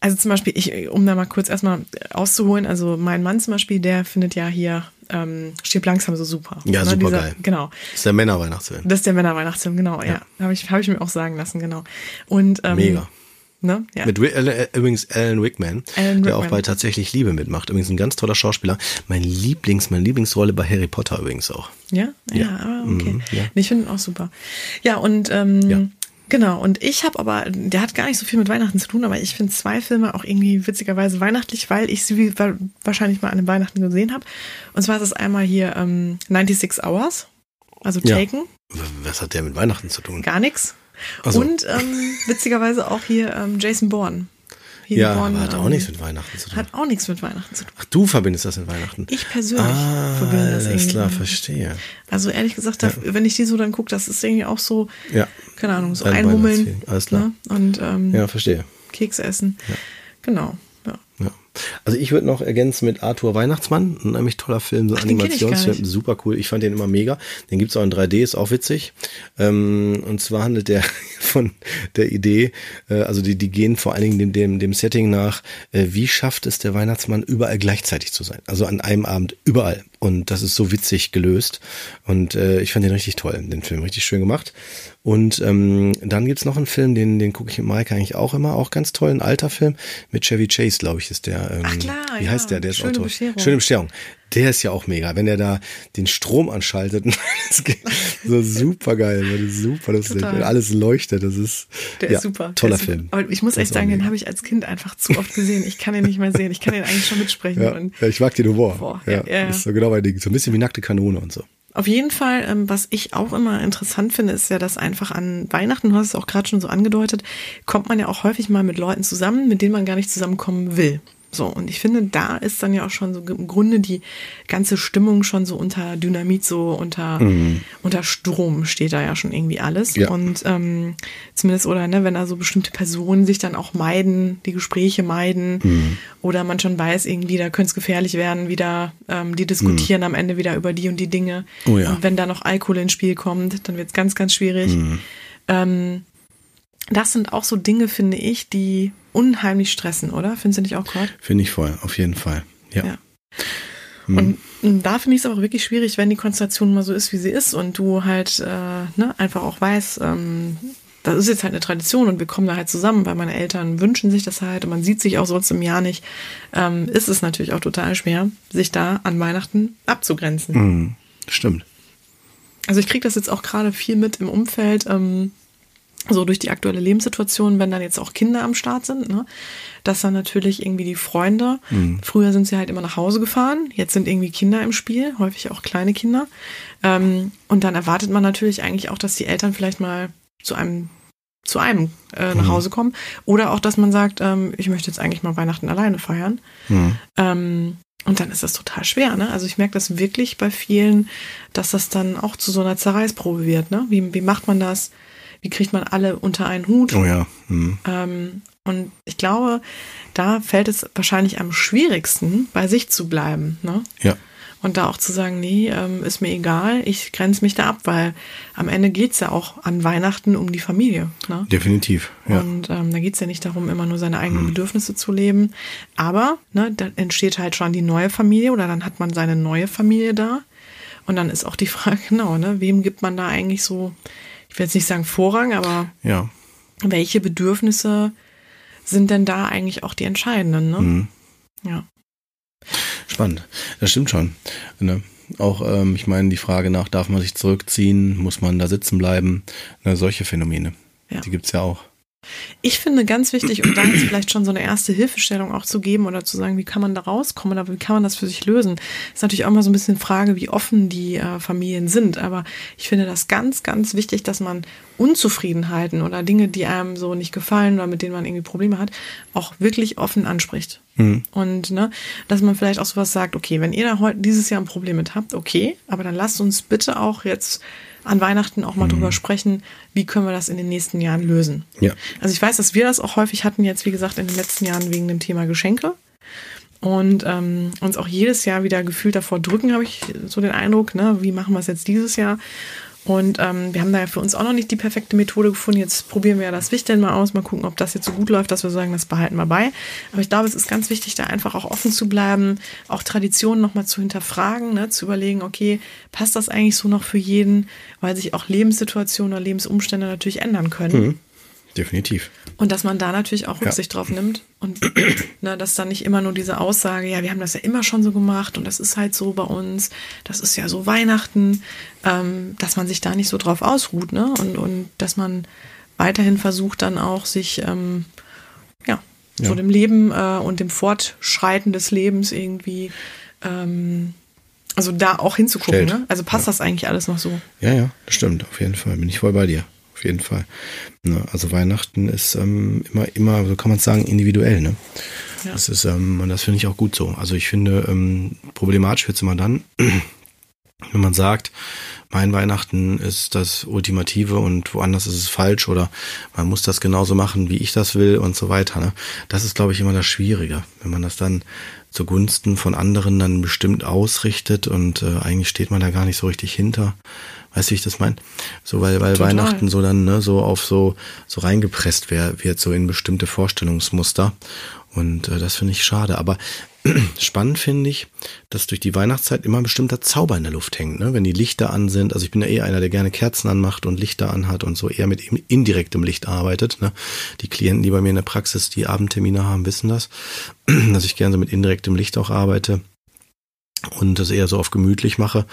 Speaker 2: also zum Beispiel, ich, um da mal kurz erstmal auszuholen, also mein Mann zum Beispiel, der findet ja hier ähm, stirb langsam so super.
Speaker 1: Ja,
Speaker 2: Ne,
Speaker 1: super
Speaker 2: dieser-
Speaker 1: geil.
Speaker 2: Genau.
Speaker 1: Das ist der Männerweihnachtsfilm.
Speaker 2: Das ist der Männerweihnachtsfilm, genau, ja. Habe ich, hab ich mir auch sagen lassen, genau. Und, ähm,
Speaker 1: Mega.
Speaker 2: Ne? Ja.
Speaker 1: Mit äh, übrigens Alan Rickman,
Speaker 2: Alan
Speaker 1: der auch
Speaker 2: Rickman.
Speaker 1: bei Tatsächlich Liebe mitmacht. Übrigens ein ganz toller Schauspieler. Mein Lieblings, meine Lieblingsrolle bei Harry Potter übrigens auch.
Speaker 2: ja? Ja,
Speaker 1: Ja.
Speaker 2: ah, okay.
Speaker 1: Mhm, ja.
Speaker 2: Ich finde ihn auch super. Ja, und ähm,
Speaker 1: Ja.
Speaker 2: Genau, und ich habe aber, der hat gar nicht so viel mit Weihnachten zu tun, aber ich finde zwei Filme auch irgendwie witzigerweise weihnachtlich, weil ich sie wahrscheinlich mal an den Weihnachten gesehen habe. Und zwar ist es einmal hier ähm, 96 Hours, also
Speaker 1: Ja.
Speaker 2: Taken,
Speaker 1: W- Was hat der mit Weihnachten zu tun?
Speaker 2: gar nichts.
Speaker 1: So.
Speaker 2: Und ähm, witzigerweise auch hier ähm, Jason Bourne. Hier
Speaker 1: Ja, hat auch nichts mit Weihnachten zu tun.
Speaker 2: Hat auch nichts mit Weihnachten zu tun.
Speaker 1: Ach, du verbindest das mit Weihnachten.
Speaker 2: Ich persönlich
Speaker 1: ah,
Speaker 2: verbinde das
Speaker 1: alles
Speaker 2: irgendwie
Speaker 1: klar,
Speaker 2: damit.
Speaker 1: verstehe.
Speaker 2: Also ehrlich gesagt, da, wenn ich die so dann gucke, das ist irgendwie auch so,
Speaker 1: Ja.
Speaker 2: keine Ahnung, so
Speaker 1: Ein Weihnachtsfeeling, alles klar.
Speaker 2: Ne? und ähm,
Speaker 1: Ja, verstehe.
Speaker 2: Kekse essen. Genau. Ja.
Speaker 1: Ja. Also ich würde noch ergänzen mit Arthur Weihnachtsmann, ein nämlich toller Film, so ein Animationsfilm, super cool. Ich fand den immer mega. Den gibt's auch in 3D, ist auch witzig. Ähm, und zwar handelt der von der Idee, äh, also die, die gehen vor allen Dingen dem, dem, dem Setting nach, äh, wie schafft es der Weihnachtsmann überall gleichzeitig zu sein? Also an einem Abend überall. Und das ist so witzig gelöst. Und äh, ich fand den richtig toll, den Film, richtig schön gemacht. Und ähm, dann gibt's noch einen Film, den, den gucke ich mit Maike eigentlich auch immer, auch ganz toll, ein alter Film mit Chevy Chase, glaube ich, ist der. Ähm,
Speaker 2: Ach klar,
Speaker 1: Wie
Speaker 2: ja.
Speaker 1: heißt der? Der ist
Speaker 2: Schöne
Speaker 1: auch toll.
Speaker 2: Bescherung.
Speaker 1: Schöne Bescherung. Der ist ja auch mega, wenn er da den Strom anschaltet. das so super geil, das ist super lustig.
Speaker 2: Total.
Speaker 1: Und alles leuchtet, das ist,
Speaker 2: Der
Speaker 1: ja,
Speaker 2: ist super.
Speaker 1: toller
Speaker 2: ist.
Speaker 1: Film.
Speaker 2: Ich muss echt sagen, den habe ich als Kind einfach zu oft gesehen. Ich kann den nicht mehr sehen. Ich kann den eigentlich schon mitsprechen.
Speaker 1: Ja, ja, ich mag den Humor.
Speaker 2: Boah,
Speaker 1: ja,
Speaker 2: ja,
Speaker 1: ist so genau mein Ding. So ein bisschen wie nackte Kanone und so.
Speaker 2: Auf jeden Fall, ähm, was ich auch immer interessant finde, ist ja, dass einfach an Weihnachten, du hast es auch gerade schon so angedeutet, kommt man ja auch häufig mal mit Leuten zusammen, mit denen man gar nicht zusammenkommen will. So, und ich finde, da ist dann ja auch schon so im Grunde die ganze Stimmung schon so unter Dynamit, so unter, unter Strom steht da ja schon irgendwie alles.
Speaker 1: Ja.
Speaker 2: Und ähm, zumindest, oder ne, wenn da so bestimmte Personen sich dann auch meiden, die Gespräche meiden, oder man schon weiß, irgendwie, da könnte es gefährlich werden, wieder, ähm, die diskutieren am Ende wieder über die und die Dinge.
Speaker 1: Oh ja.
Speaker 2: Und wenn da noch Alkohol ins Spiel kommt, dann wird es ganz, ganz schwierig. Ähm, das sind auch so Dinge, finde ich, die unheimlich stressen, oder? Findest du nicht auch, Kurt?
Speaker 1: Finde ich voll, auf jeden Fall. Ja.
Speaker 2: Ja. Und und da finde ich es auch wirklich schwierig, wenn die Konstellation mal so ist, wie sie ist und du halt äh, ne, einfach auch weißt, ähm, das ist jetzt halt eine Tradition und wir kommen da halt zusammen, weil meine Eltern wünschen sich das halt und man sieht sich auch sonst im Jahr nicht, ähm, ist es natürlich auch total schwer, sich da an Weihnachten abzugrenzen.
Speaker 1: Mhm. Stimmt.
Speaker 2: Also ich kriege das jetzt auch gerade viel mit im Umfeld, ähm, so durch die aktuelle Lebenssituation, wenn dann jetzt auch Kinder am Start sind, ne, dass dann natürlich irgendwie die Freunde, früher sind sie halt immer nach Hause gefahren, jetzt sind irgendwie Kinder im Spiel, häufig auch kleine Kinder. Ähm, und dann erwartet man natürlich eigentlich auch, dass die Eltern vielleicht mal zu einem zu einem äh, nach Hause kommen. Oder auch, dass man sagt, ähm, ich möchte jetzt eigentlich mal Weihnachten alleine feiern.
Speaker 1: Mhm.
Speaker 2: Ähm, und dann ist das total schwer, ne? Also ich merke das wirklich bei vielen, dass das dann auch zu so einer Zerreißprobe wird, ne? Wie, wie macht man das? Wie kriegt man alle unter einen Hut?
Speaker 1: Oh ja. Mhm.
Speaker 2: Ähm, und ich glaube, da fällt es wahrscheinlich am schwierigsten, bei sich zu bleiben, ne?
Speaker 1: Ja.
Speaker 2: Und da auch zu sagen, nee, ähm, ist mir egal, ich grenze mich da ab, weil am Ende geht's ja auch an Weihnachten um die Familie. Ne?
Speaker 1: Definitiv. Ja.
Speaker 2: Und ähm, da geht's ja nicht darum, immer nur seine eigenen Bedürfnisse zu leben. Aber ne, da entsteht halt schon die neue Familie oder dann hat man seine neue Familie da. Und dann ist auch die Frage, genau, ne, wem gibt man da eigentlich so, ich will jetzt nicht sagen Vorrang, aber
Speaker 1: ja.
Speaker 2: welche Bedürfnisse sind denn da eigentlich auch die entscheidenden? Ne?
Speaker 1: Mhm.
Speaker 2: Ja.
Speaker 1: Spannend. Das stimmt schon. Ne? Auch, ähm, ich meine, die Frage nach, darf man sich zurückziehen, muss man da sitzen bleiben? Ne, solche Phänomene.
Speaker 2: Ja.
Speaker 1: Die gibt's ja auch.
Speaker 2: Ich finde ganz wichtig, um da jetzt vielleicht schon so eine erste Hilfestellung auch zu geben oder zu sagen, wie kann man da rauskommen oder wie kann man das für sich lösen, ist natürlich auch mal so ein bisschen Frage, wie offen die äh, Familien sind. Aber ich finde das ganz, ganz wichtig, dass man Unzufriedenheiten oder Dinge, die einem so nicht gefallen oder mit denen man irgendwie Probleme hat, auch wirklich offen anspricht.
Speaker 1: Mhm.
Speaker 2: Und ne, dass man vielleicht auch sowas sagt, okay, wenn ihr da heute dieses Jahr ein Problem mit habt, okay, aber dann lasst uns bitte auch jetzt an Weihnachten auch mal drüber sprechen, wie können wir das in den nächsten Jahren lösen.
Speaker 1: Ja.
Speaker 2: Also ich weiß, dass wir das auch häufig hatten jetzt, wie gesagt, in den letzten Jahren wegen dem Thema Geschenke. Und ähm, uns auch jedes Jahr wieder gefühlt davor drücken, habe ich so den Eindruck, ne, wie machen wir es jetzt dieses Jahr? Und ähm, wir haben da ja für uns auch noch nicht die perfekte Methode gefunden. Jetzt probieren wir ja das Wichteln mal aus, mal gucken, ob das jetzt so gut läuft, dass wir sagen, das behalten wir bei. Aber ich glaube, es ist ganz wichtig, da einfach auch offen zu bleiben, auch Traditionen nochmal zu hinterfragen, ne, zu überlegen, okay, passt das eigentlich so noch für jeden, weil sich auch Lebenssituationen oder Lebensumstände natürlich ändern können.
Speaker 1: Mhm. Definitiv.
Speaker 2: Und dass man da natürlich auch
Speaker 1: Ja.
Speaker 2: Rücksicht drauf nimmt und ne, dass dann nicht immer nur diese Aussage, ja, wir haben das ja immer schon so gemacht und das ist halt so bei uns, das ist ja so Weihnachten, ähm, dass man sich da nicht so drauf ausruht, ne? Und, und dass man weiterhin versucht dann auch sich ähm, ja, so
Speaker 1: Ja.
Speaker 2: dem Leben äh, und dem Fortschreiten des Lebens irgendwie ähm, also da auch hinzugucken,
Speaker 1: Stellt.
Speaker 2: ne? Also passt das eigentlich alles noch so?
Speaker 1: Ja, ja, das stimmt, auf jeden Fall. Bin ich voll bei dir. Auf jeden Fall. Ne, also Weihnachten ist ähm, immer, immer, so kann man es sagen, individuell, ne?
Speaker 2: Ja.
Speaker 1: Das ist, ähm, und das finde ich auch gut so. Also ich finde, ähm, problematisch wird es immer dann, wenn man sagt, mein Weihnachten ist das Ultimative und woanders ist es falsch oder man muss das genauso machen, wie ich das will und so weiter. Ne? Das ist, glaube ich, immer das Schwierige, wenn man das dann zugunsten von anderen dann bestimmt ausrichtet und äh, eigentlich steht man da gar nicht so richtig hinter. Weißt du, wie ich das meine? So, weil, weil
Speaker 2: Total.
Speaker 1: Weihnachten so dann ne, so auf so, so reingepresst wär, wird, so in bestimmte Vorstellungsmuster. Und äh, das finde ich schade. Aber spannend finde ich, dass durch die Weihnachtszeit immer ein bestimmter Zauber in der Luft hängt, ne? Wenn die Lichter an sind. Also ich bin ja eh einer, der gerne Kerzen anmacht und Lichter anhat und so eher mit indirektem Licht arbeitet. Ne? Die Klienten, die bei mir in der Praxis die Abendtermine haben, wissen das, dass ich gerne so mit indirektem Licht auch arbeite und das eher so auf gemütlich mache.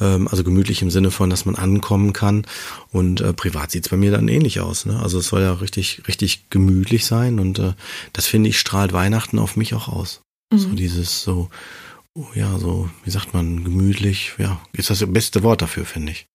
Speaker 1: Ähm, also gemütlich im Sinne von, dass man ankommen kann. Und äh, privat sieht's bei mir dann ähnlich aus. Ne? Also es soll ja richtig, richtig gemütlich sein. Und äh, das finde ich, strahlt Weihnachten auf mich auch aus. So dieses so, oh ja, so, wie sagt man, gemütlich, ja, ist das das beste Wort dafür, finde ich.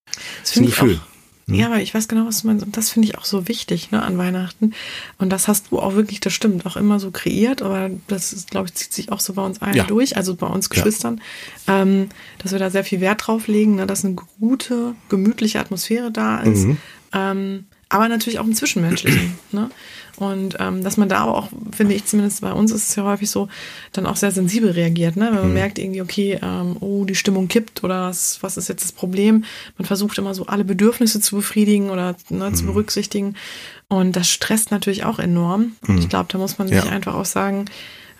Speaker 2: Das
Speaker 1: ist ein Gefühl.
Speaker 2: auch. Ja, aber ich weiß genau, was du meinst. Und das finde ich auch so wichtig, ne, an Weihnachten. Und das hast du auch wirklich, das stimmt, auch immer so kreiert. Aber das glaube ich, zieht sich auch so bei uns allen
Speaker 1: Ja.
Speaker 2: durch, also bei uns Geschwistern, ähm, dass wir da sehr viel Wert drauf legen, ne, dass eine gute, gemütliche Atmosphäre da ist.
Speaker 1: Mhm.
Speaker 2: Ähm, aber natürlich auch im Zwischenmenschlichen. ne? Und ähm, dass man da aber auch, finde ich zumindest bei uns ist es ja häufig so, dann auch sehr sensibel reagiert. Ne? Wenn man merkt irgendwie, okay, ähm, oh, die Stimmung kippt oder was, was ist jetzt das Problem? Man versucht immer so alle Bedürfnisse zu befriedigen oder ne, zu berücksichtigen. Und das stresst natürlich auch enorm. Und ich glaube, da muss man sich
Speaker 1: Ja.
Speaker 2: einfach auch sagen,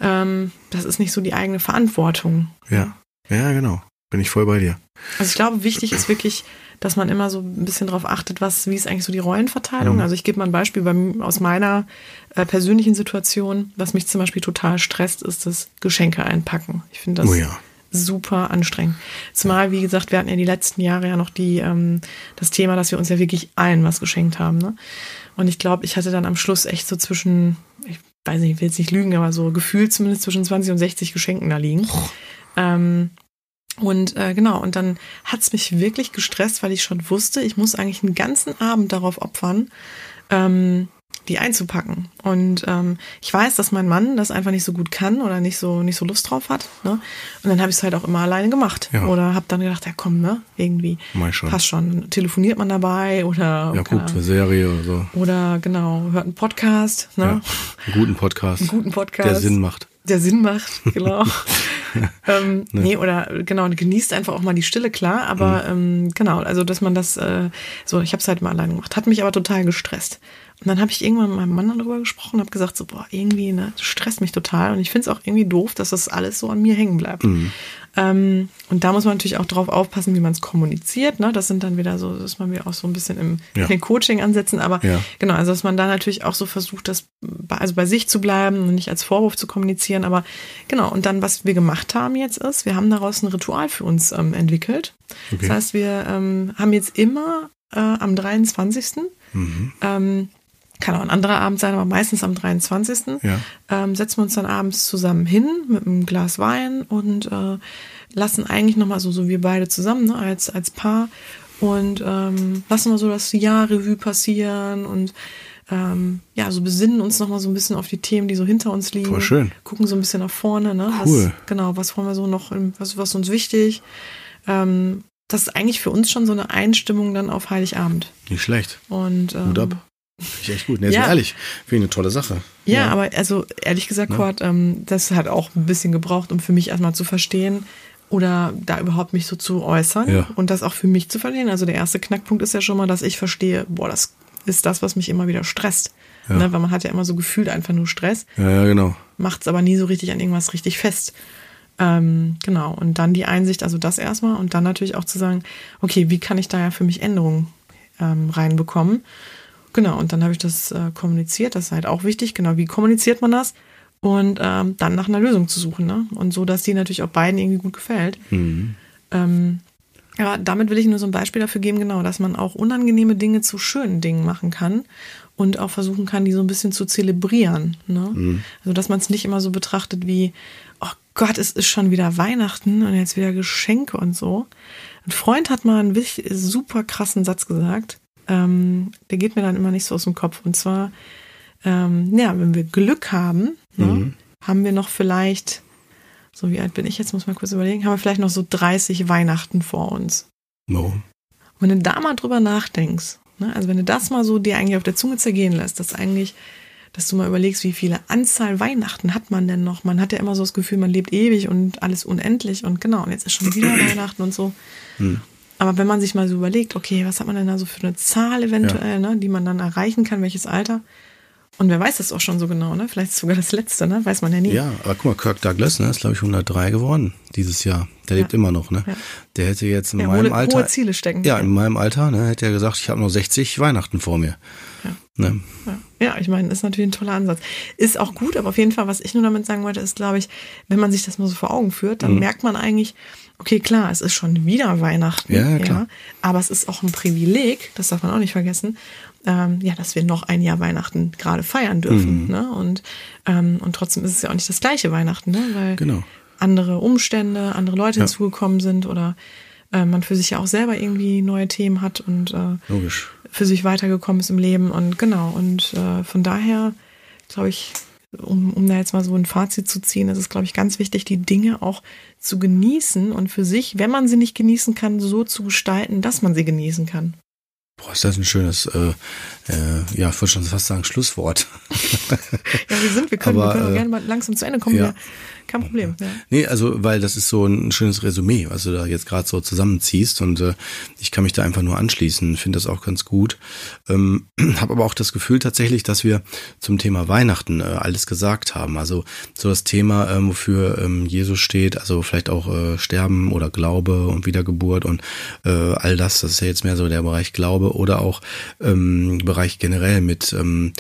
Speaker 2: ähm, das ist nicht so die eigene Verantwortung.
Speaker 1: Ja. Ja, genau. Bin ich voll bei dir.
Speaker 2: Also ich glaube, wichtig ist wirklich, dass man immer so ein bisschen darauf achtet, was, wie ist eigentlich so die Rollenverteilung.
Speaker 1: Mhm.
Speaker 2: Also ich gebe mal ein Beispiel bei, aus meiner äh, persönlichen Situation. Was mich zum Beispiel total stresst, ist das Geschenke einpacken. Ich finde das
Speaker 1: Oh ja.
Speaker 2: super anstrengend. Zumal, wie gesagt, wir hatten ja die letzten Jahre ja noch die, ähm, das Thema, dass wir uns ja wirklich allen was geschenkt haben. Ne? Und ich glaube, ich hatte dann am Schluss echt so zwischen, ich weiß nicht, ich will jetzt nicht lügen, aber so gefühlt zumindest zwischen 20 und 60 Geschenken da liegen. Ähm, und äh, genau, und dann hat's mich wirklich gestresst, weil ich schon wusste, ich muss eigentlich einen ganzen Abend darauf opfern, ähm, die einzupacken. Und ähm, ich weiß, dass mein Mann das einfach nicht so gut kann oder nicht so nicht so Lust drauf hat. Ne? Und dann habe ich es halt auch immer alleine gemacht.
Speaker 1: Ja.
Speaker 2: Oder habe dann gedacht, ja komm, ne, irgendwie
Speaker 1: Mal schon.
Speaker 2: passt schon. Telefoniert man dabei oder
Speaker 1: Ja,
Speaker 2: Ahnung.
Speaker 1: eine Serie oder so.
Speaker 2: oder genau, hört einen Podcast, ne?
Speaker 1: Ja. Einen guten Podcast.
Speaker 2: Einen guten Podcast.
Speaker 1: Der Sinn macht.
Speaker 2: Der Sinn macht, genau. ähm, ne. Nee, oder genau, genießt einfach auch mal die Stille, klar, aber mhm. ähm, genau, also dass man das, äh, so, ich habe es halt mal alleine gemacht, hat mich aber total gestresst. Und dann habe ich irgendwann mit meinem Mann darüber gesprochen, habe gesagt, so, boah, irgendwie, ne, das stresst mich total. Und ich finde es auch irgendwie doof, dass das alles so an mir hängen bleibt. Mhm. Ähm, und da muss man natürlich auch drauf aufpassen, wie man es kommuniziert. Ne? Das sind dann wieder so, das ist man wieder auch so ein bisschen im, ja. im Coaching ansetzen. Aber ja. genau, also dass man da natürlich auch so versucht, das bei, also bei sich zu bleiben und nicht als Vorwurf zu kommunizieren. Aber genau, und dann, was wir gemacht haben jetzt ist, wir haben daraus ein Ritual für uns ähm, entwickelt. Okay. Das heißt, wir ähm, haben jetzt immer äh, am 23. Mhm. Kann auch ein anderer Abend sein, aber meistens am 23. Ja. Ähm, setzen wir uns dann abends zusammen hin mit einem Glas Wein und äh, lassen eigentlich nochmal so, so wir beide zusammen, ne, als, als Paar und ähm, lassen mal so das Jahr Revue passieren und ähm, ja, so besinnen uns nochmal so ein bisschen auf die Themen, die so hinter uns liegen.
Speaker 1: Voll schön.
Speaker 2: Gucken so ein bisschen nach vorne, ne?
Speaker 1: Cool.
Speaker 2: Was, genau, was wollen wir so noch, was, was uns wichtig? Ähm, das ist eigentlich für uns schon so eine Einstimmung dann auf Heiligabend.
Speaker 1: Nicht schlecht.
Speaker 2: Und ähm,
Speaker 1: ab. Finde ich echt gut. Nee, ja. ehrlich, finde ich eine tolle Sache.
Speaker 2: Ja, ja, aber also ehrlich gesagt, ja. Kurt, ähm, das hat auch ein bisschen gebraucht, um für mich erstmal zu verstehen oder da überhaupt mich so zu äußern ja. und das auch für mich zu verstehen. Also der erste Knackpunkt ist ja schon mal, dass ich verstehe, boah, das ist das, was mich immer wieder stresst. Ja. Ne? Weil man hat ja immer so gefühlt einfach nur Stress.
Speaker 1: Ja, ja genau.
Speaker 2: Macht es aber nie so richtig an irgendwas richtig fest. Ähm, genau. Und dann die Einsicht, also das erstmal und dann natürlich auch zu sagen, okay, wie kann ich da ja für mich Änderungen ähm, reinbekommen? Genau, und dann habe ich das äh, kommuniziert. Das ist halt auch wichtig. Genau, wie kommuniziert man das? Und ähm, dann nach einer Lösung zu suchen. Ne? Und so, dass die natürlich auch beiden irgendwie gut gefällt. Mhm. Ähm, aber damit will ich nur so ein Beispiel dafür geben, genau, dass man auch unangenehme Dinge zu schönen Dingen machen kann und auch versuchen kann, die so ein bisschen zu zelebrieren. Ne? Mhm. Also, dass man es nicht immer so betrachtet wie, oh Gott, es ist schon wieder Weihnachten und jetzt wieder Geschenke und so. Ein Freund hat mal einen super krassen Satz gesagt ähm, der geht mir dann immer nicht so aus dem Kopf. Und zwar, ähm, ja, wenn wir Glück haben, ne, mhm. haben wir noch vielleicht, so wie alt bin ich jetzt, muss man kurz überlegen, haben wir vielleicht noch so 30 Weihnachten vor uns.
Speaker 1: No.
Speaker 2: Und wenn du da mal drüber nachdenkst, ne, also wenn du das mal so dir eigentlich auf der Zunge zergehen lässt, dass eigentlich, dass du mal überlegst, wie viele Anzahl Weihnachten hat man denn noch? Man hat ja immer so das Gefühl, man lebt ewig und alles unendlich und genau, und jetzt ist schon wieder Weihnachten und so. Mhm. Aber wenn man sich mal so überlegt, okay, was hat man denn da so für eine Zahl eventuell, ja. ne, die man dann erreichen kann, welches Alter? Und wer weiß das auch schon so genau, ne? Vielleicht sogar das letzte, ne? Weiß man ja nie.
Speaker 1: Ja, aber guck mal, Kirk Douglas, ne, ist glaube ich 103 geworden dieses Jahr. Der lebt immer noch, ne? Ja. Der hätte jetzt in ja, meinem hohe, Alter
Speaker 2: hohe Ziele stecken.
Speaker 1: Ja, in meinem Alter, ne, hätte er gesagt, ich habe noch 60 Weihnachten vor mir.
Speaker 2: Ja. Ne? Ja. ja, ich meine, ist natürlich ein toller Ansatz. Ist auch gut, aber auf jeden Fall, was ich nur damit sagen wollte, ist, glaube ich, wenn man sich das mal so vor Augen führt, dann mhm. merkt man eigentlich, okay, klar, es ist schon wieder Weihnachten,
Speaker 1: ja. Ja,
Speaker 2: aber es ist auch ein Privileg, das darf man auch nicht vergessen, ähm, ja, dass wir noch ein Jahr Weihnachten gerade feiern dürfen. Mhm. Ne? Und, ähm, und trotzdem ist es ja auch nicht das gleiche Weihnachten, ne? weil
Speaker 1: genau.
Speaker 2: andere Umstände, andere Leute ja. hinzugekommen sind oder äh, man für sich ja auch selber irgendwie neue Themen hat und äh, für sich weitergekommen ist im Leben. Und genau, und äh, von daher glaube ich, um, um da jetzt mal so ein Fazit zu ziehen, ist es, glaube ich, ganz wichtig, die Dinge auch zu genießen und für sich, wenn man sie nicht genießen kann, so zu gestalten, dass man sie genießen kann.
Speaker 1: Boah, ist das ein schönes, äh, äh, ja, ich wollte schon fast sagen, Schlusswort.
Speaker 2: ja, wir sind, wir können, Aber, wir können äh, gerne mal langsam zu Ende kommen. Ja. Kein Problem. Ja.
Speaker 1: Nee, also, weil das ist so ein schönes Resümee, was du da jetzt gerade so zusammenziehst und äh, ich kann mich da einfach nur anschließen, finde das auch ganz gut. Ähm, Habe aber auch das Gefühl tatsächlich, dass wir zum Thema Weihnachten äh, alles gesagt haben. Also so das Thema, äh, wofür ähm, Jesus steht, also vielleicht auch äh, Sterben oder Glaube und Wiedergeburt und äh, all das, das ist ja jetzt mehr so der Bereich Glaube oder auch ähm, Bereich generell mit ähm,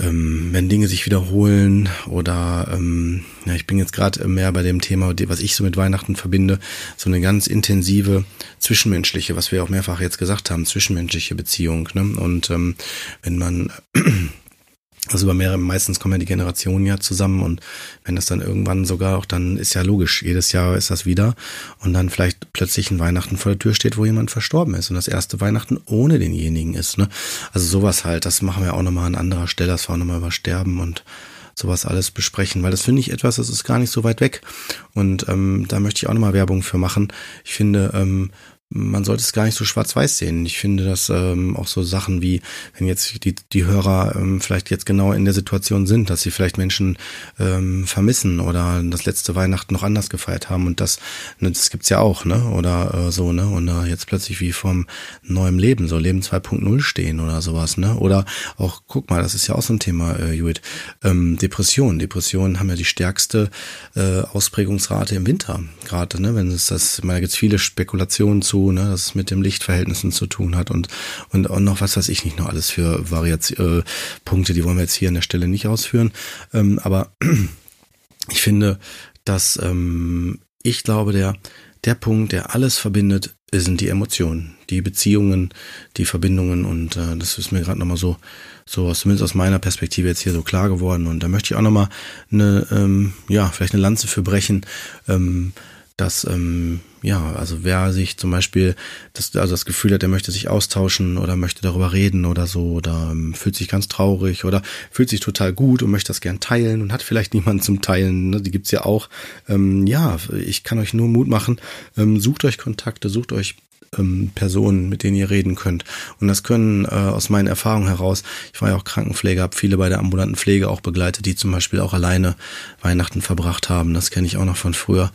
Speaker 1: ähm, wenn Dinge sich wiederholen oder ähm, ja, ich bin jetzt gerade mehr bei dem Thema, was ich so mit Weihnachten verbinde, so eine ganz intensive zwischenmenschliche, was wir auch mehrfach jetzt gesagt haben, zwischenmenschliche Beziehung. Ne? Und ähm, wenn man also über mehrere, meistens kommen ja die Generationen ja zusammen und wenn das dann irgendwann sogar auch, dann ist ja logisch, jedes Jahr ist das wieder und dann vielleicht plötzlich ein Weihnachten vor der Tür steht, wo jemand verstorben ist und das erste Weihnachten ohne denjenigen ist, ne? Also sowas halt, das machen wir auch nochmal an anderer Stelle, das war auch nochmal über Sterben und sowas alles besprechen, weil das finde ich etwas, das ist gar nicht so weit weg und ähm, da möchte ich auch nochmal Werbung für machen. Ich finde, ähm, man sollte es gar nicht so schwarz-weiß sehen. Ich finde, dass ähm, auch so Sachen wie, wenn jetzt die, die Hörer ähm, vielleicht jetzt genau in der Situation sind, dass sie vielleicht Menschen ähm, vermissen oder das letzte Weihnachten noch anders gefeiert haben und das, ne, das gibt's ja auch, ne? Oder äh, so, ne? Und da jetzt plötzlich wie vom neuem Leben, so Leben 2.0 stehen oder sowas, ne? Oder auch, guck mal, das ist ja auch so ein Thema, äh, Judith, ähm, Depressionen. Depressionen haben ja die stärkste äh, Ausprägungsrate im Winter, gerade, ne? Wenn es das, ich meine, da gibt's viele Spekulationen zu ne, dass mit dem Lichtverhältnissen zu tun hat und, und, und noch was weiß ich nicht noch alles für Variation, äh, Punkte, die wollen wir jetzt hier an der Stelle nicht ausführen. Ähm, aber ich finde, dass ähm, ich glaube, der, der Punkt, der alles verbindet, sind die Emotionen, die Beziehungen, die Verbindungen und äh, das ist mir gerade nochmal so, so zumindest aus meiner Perspektive jetzt hier so klar geworden und da möchte ich auch nochmal eine, ähm, ja, vielleicht eine Lanze für brechen, ähm, dass ähm, ja, also wer sich zum Beispiel das, also das Gefühl hat, er möchte sich austauschen oder möchte darüber reden oder so oder ähm, fühlt sich ganz traurig oder fühlt sich total gut und möchte das gern teilen und hat vielleicht niemanden zum Teilen, ne? die gibt's ja auch. Ähm, ja, ich kann euch nur Mut machen, ähm, sucht euch Kontakte, sucht euch ähm, Personen, mit denen ihr reden könnt. Und das können äh, aus meinen Erfahrungen heraus, ich war ja auch Krankenpfleger, habe viele bei der ambulanten Pflege auch begleitet, die zum Beispiel auch alleine Weihnachten verbracht haben. Das kenne ich auch noch von früher.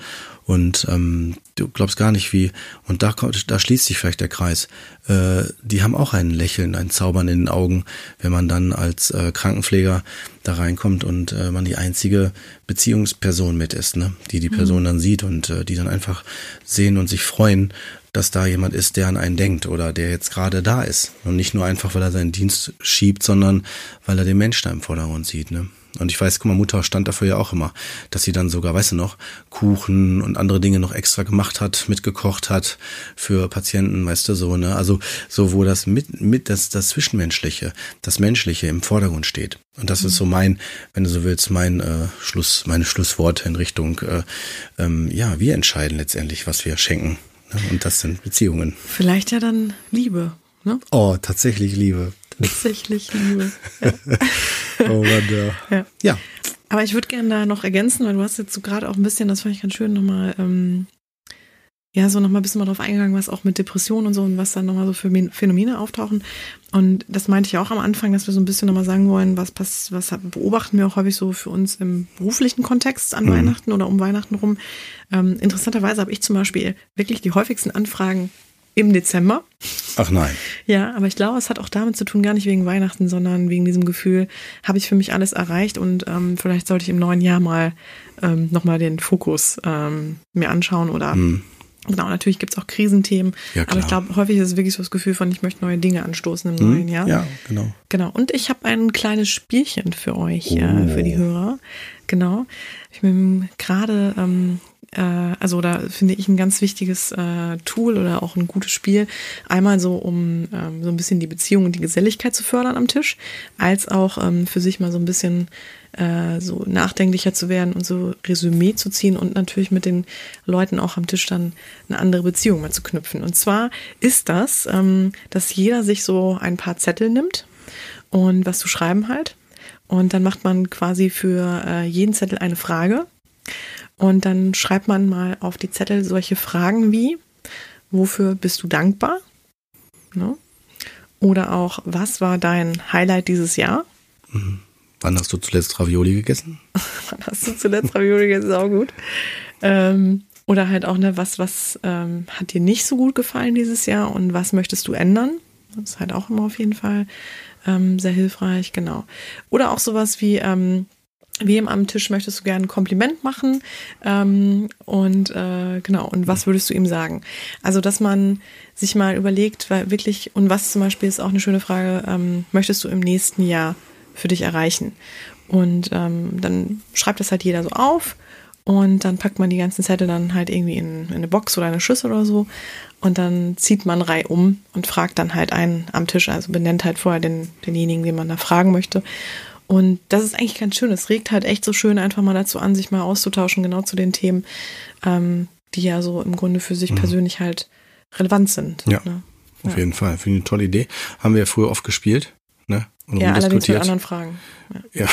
Speaker 1: Und ähm, du glaubst gar nicht wie, und da, kommt, da schließt sich vielleicht der Kreis. Äh, die haben auch ein Lächeln, ein Zaubern in den Augen, wenn man dann als äh, Krankenpfleger da reinkommt und äh, man die einzige Beziehungsperson mit ist, ne? die die Person mhm. dann sieht und äh, die dann einfach sehen und sich freuen, dass da jemand ist, der an einen denkt oder der jetzt gerade da ist. Und nicht nur einfach, weil er seinen Dienst schiebt, sondern weil er den Mensch da im Vordergrund sieht. Ne? Und ich weiß, guck mal, Mutter stand dafür ja auch immer, dass sie dann sogar, weißt du noch, Kuchen und andere Dinge noch extra gemacht hat, mitgekocht hat für Patienten, weißt du, so, ne? Also so, wo das mit, mit das, das Zwischenmenschliche, das Menschliche im Vordergrund steht. Und das mhm. ist so mein, wenn du so willst, mein äh, Schluss, meine Schlussworte in Richtung, äh, ähm, ja, wir entscheiden letztendlich, was wir schenken. Ne? Und das sind Beziehungen.
Speaker 2: Vielleicht ja dann Liebe, ne?
Speaker 1: Oh, tatsächlich Liebe.
Speaker 2: Tatsächlich Liebe. Ja.
Speaker 1: oh Mann, ja. ja. ja.
Speaker 2: Aber ich würde gerne da noch ergänzen, weil du hast jetzt so gerade auch ein bisschen, das fand ich ganz schön, nochmal, ähm, ja, so nochmal ein bisschen mal drauf eingegangen, was auch mit Depressionen und so und was dann nochmal so für Phänomene auftauchen. Und das meinte ich auch am Anfang, dass wir so ein bisschen nochmal sagen wollen, was pass was beobachten wir auch häufig so für uns im beruflichen Kontext an mhm. Weihnachten oder um Weihnachten rum. Ähm, interessanterweise habe ich zum Beispiel wirklich die häufigsten Anfragen im Dezember.
Speaker 1: Ach nein.
Speaker 2: Ja, aber ich glaube, es hat auch damit zu tun, gar nicht wegen Weihnachten, sondern wegen diesem Gefühl, habe ich für mich alles erreicht und ähm, vielleicht sollte ich im neuen Jahr mal ähm, nochmal den Fokus ähm, mir anschauen oder hm. Genau, natürlich gibt's auch Krisenthemen, ja, aber ich glaube, häufig ist es wirklich so das Gefühl von, ich möchte neue Dinge anstoßen im hm, neuen Jahr.
Speaker 1: Ja, genau.
Speaker 2: Genau, und ich habe ein kleines Spielchen für euch, oh. äh, für die Hörer. Genau. Ich bin gerade ähm, äh, also da finde ich ein ganz wichtiges äh, Tool oder auch ein gutes Spiel. Einmal so, um ähm, so ein bisschen die Beziehung und die Geselligkeit zu fördern am Tisch, als auch ähm, für sich mal so ein bisschen äh, so nachdenklicher zu werden und so Resümee zu ziehen und natürlich mit den Leuten auch am Tisch dann eine andere Beziehung mal zu knüpfen. Und zwar ist das, ähm, dass jeder sich so ein paar Zettel nimmt und was zu schreiben halt. Und dann macht man quasi für äh, jeden Zettel eine Frage. Und dann schreibt man mal auf die Zettel solche Fragen wie, wofür bist du dankbar? Ne? Oder auch, was war dein Highlight dieses Jahr?
Speaker 1: Mhm. Wann hast du zuletzt Ravioli gegessen?
Speaker 2: Wann hast du zuletzt Ravioli gegessen? Ist auch gut. Ähm, oder halt auch, ne, was, was ähm, hat dir nicht so gut gefallen dieses Jahr und was möchtest du ändern? Das ist halt auch immer auf jeden Fall ähm, sehr hilfreich, genau. Oder auch sowas wie, ähm, wem am Tisch möchtest du gerne ein Kompliment machen. Ähm, und äh, genau. Und was würdest du ihm sagen? Also dass man sich mal überlegt weil wirklich und was zum Beispiel ist auch eine schöne Frage ähm, möchtest du im nächsten Jahr für dich erreichen? Und ähm, dann schreibt das halt jeder so auf und dann packt man die ganzen Zettel dann halt irgendwie in, in eine Box oder eine Schüssel oder so und dann zieht man Reihe um und fragt dann halt einen am Tisch. Also benennt halt vorher den denjenigen den man da fragen möchte und das ist eigentlich ganz schön. Es regt halt echt so schön einfach mal dazu an, sich mal auszutauschen, genau zu den Themen, ähm, die ja so im Grunde für sich mhm. persönlich halt relevant sind.
Speaker 1: Ja, ne? auf ja. jeden Fall. Finde ich eine tolle Idee. Haben wir ja früher oft gespielt. Ne?
Speaker 2: Und ja, allerdings mit anderen Fragen.
Speaker 1: Ja,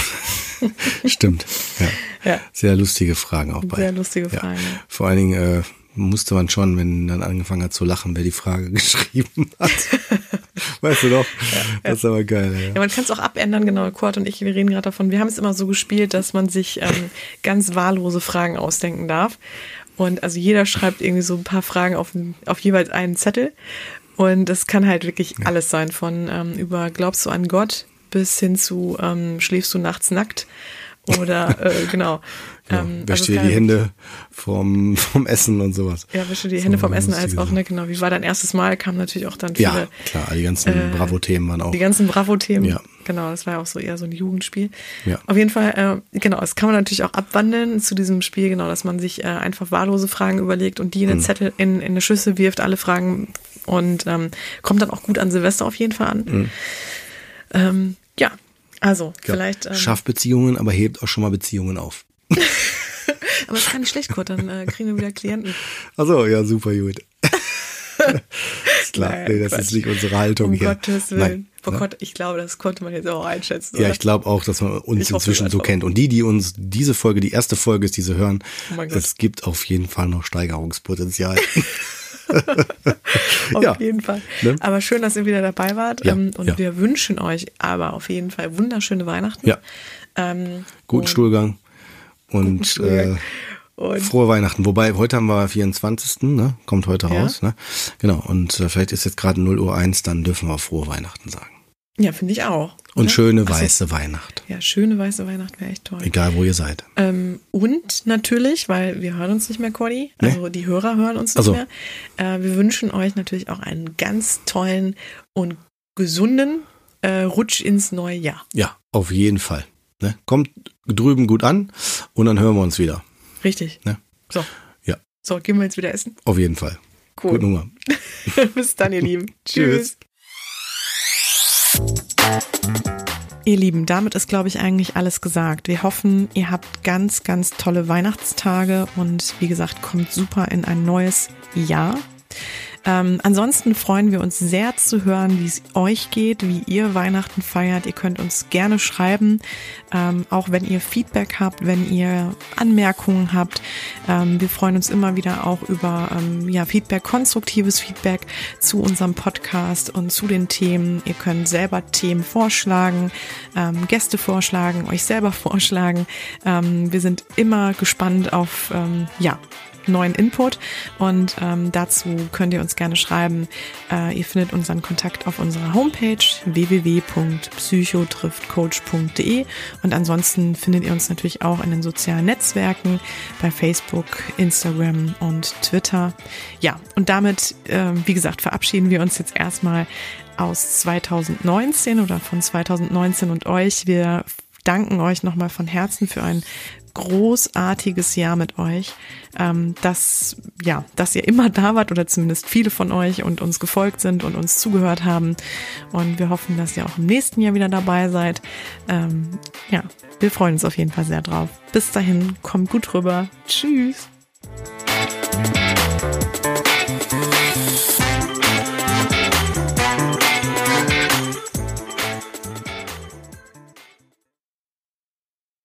Speaker 1: ja. stimmt. Ja. ja. Sehr lustige Fragen auch bei.
Speaker 2: Sehr lustige Fragen.
Speaker 1: Vor allen Dingen, äh, musste man schon, wenn dann angefangen hat zu lachen, wer die Frage geschrieben hat. weißt du doch? Ja, das ist aber geil.
Speaker 2: Ja, ja man kann es auch abändern, genau. Kurt und ich, wir reden gerade davon. Wir haben es immer so gespielt, dass man sich ähm, ganz wahllose Fragen ausdenken darf. Und also jeder schreibt irgendwie so ein paar Fragen auf, auf jeweils einen Zettel. Und es kann halt wirklich ja. alles sein, von ähm, über glaubst du an Gott bis hin zu ähm, schläfst du nachts nackt oder äh, genau.
Speaker 1: Ja, ähm, wäsch also dir die Hände vom, vom Essen und sowas.
Speaker 2: Ja, wäsch dir die Hände so, vom Essen als auch, ne, genau. Wie war dein erstes Mal? Kam natürlich auch dann viele.
Speaker 1: Ja, klar, die ganzen äh, Bravo-Themen waren auch.
Speaker 2: Die ganzen Bravo-Themen. Ja. Genau, das war ja auch so eher so ein Jugendspiel. Ja. Auf jeden Fall, äh, genau, das kann man natürlich auch abwandeln zu diesem Spiel, genau, dass man sich äh, einfach wahllose Fragen überlegt und die in einen mhm. Zettel in, in eine Schüssel wirft, alle Fragen und ähm, kommt dann auch gut an Silvester auf jeden Fall an. Mhm. Ähm, ja, also ja. vielleicht.
Speaker 1: Ähm, Schafft Beziehungen, aber hebt auch schon mal Beziehungen auf.
Speaker 2: aber das kann nicht schlecht, Kurt, dann äh, kriegen wir wieder Klienten.
Speaker 1: Achso, ja, super gut. ist klar, Nein, nee, das Quatsch. ist nicht unsere Haltung um hier.
Speaker 2: Gottes Willen. Nein. Oh Gott, ich glaube, das konnte man jetzt auch einschätzen.
Speaker 1: Oder? Ja, ich glaube auch, dass man uns ich inzwischen so kennt. Und die, die uns diese Folge, die erste Folge ist, die sie hören, oh es gibt auf jeden Fall noch Steigerungspotenzial.
Speaker 2: auf ja. jeden Fall. Ne? Aber schön, dass ihr wieder dabei wart. Ja. Ähm, und ja. wir wünschen euch aber auf jeden Fall wunderschöne Weihnachten.
Speaker 1: Ja. Ähm, Guten Stuhlgang. Und, Stuhlgang. Äh, und frohe Weihnachten. Wobei, heute haben wir 24. Ne? Kommt heute raus. Ne? Genau. Und äh, vielleicht ist jetzt gerade 0 Uhr 1, dann dürfen wir frohe Weihnachten sagen.
Speaker 2: Ja, finde ich auch.
Speaker 1: Und schöne weiße so. Weihnacht.
Speaker 2: Ja, schöne weiße Weihnacht wäre echt toll.
Speaker 1: Egal, wo ihr seid.
Speaker 2: Ähm, und natürlich, weil wir hören uns nicht mehr, Cordy, also nee? die Hörer hören uns nicht also. mehr. Äh, wir wünschen euch natürlich auch einen ganz tollen und gesunden äh, Rutsch ins neue Jahr.
Speaker 1: Ja, auf jeden Fall. Ne? Kommt drüben gut an und dann hören wir uns wieder.
Speaker 2: Richtig. Ne? So. Ja. So, gehen wir jetzt wieder essen?
Speaker 1: Auf jeden Fall. Cool. Gute Nummer.
Speaker 2: Bis dann, ihr Lieben. Tschüss. Ihr Lieben, damit ist, glaube ich, eigentlich alles gesagt. Wir hoffen, ihr habt ganz, ganz tolle Weihnachtstage und wie gesagt, kommt super in ein neues Jahr. Ähm, ansonsten freuen wir uns sehr zu hören, wie es euch geht, wie ihr Weihnachten feiert. Ihr könnt uns gerne schreiben, ähm, auch wenn ihr Feedback habt, wenn ihr Anmerkungen habt. Ähm, wir freuen uns immer wieder auch über ähm, ja, Feedback, konstruktives Feedback zu unserem Podcast und zu den Themen. Ihr könnt selber Themen vorschlagen, ähm, Gäste vorschlagen, euch selber vorschlagen. Ähm, wir sind immer gespannt auf ja neuen Input und ähm, dazu könnt ihr uns gerne schreiben. Äh, ihr findet unseren Kontakt auf unserer Homepage www.psychotriftcoach.de und ansonsten findet ihr uns natürlich auch in den sozialen Netzwerken bei Facebook, Instagram und Twitter. Ja, und damit, äh, wie gesagt, verabschieden wir uns jetzt erstmal aus 2019 oder von 2019 und euch. Wir danken euch nochmal von Herzen für ein großartiges Jahr mit euch, ähm, dass, ja, dass ihr immer da wart oder zumindest viele von euch und uns gefolgt sind und uns zugehört haben. Und wir hoffen, dass ihr auch im nächsten Jahr wieder dabei seid. Ähm, ja, wir freuen uns auf jeden Fall sehr drauf. Bis dahin, kommt gut rüber. Tschüss.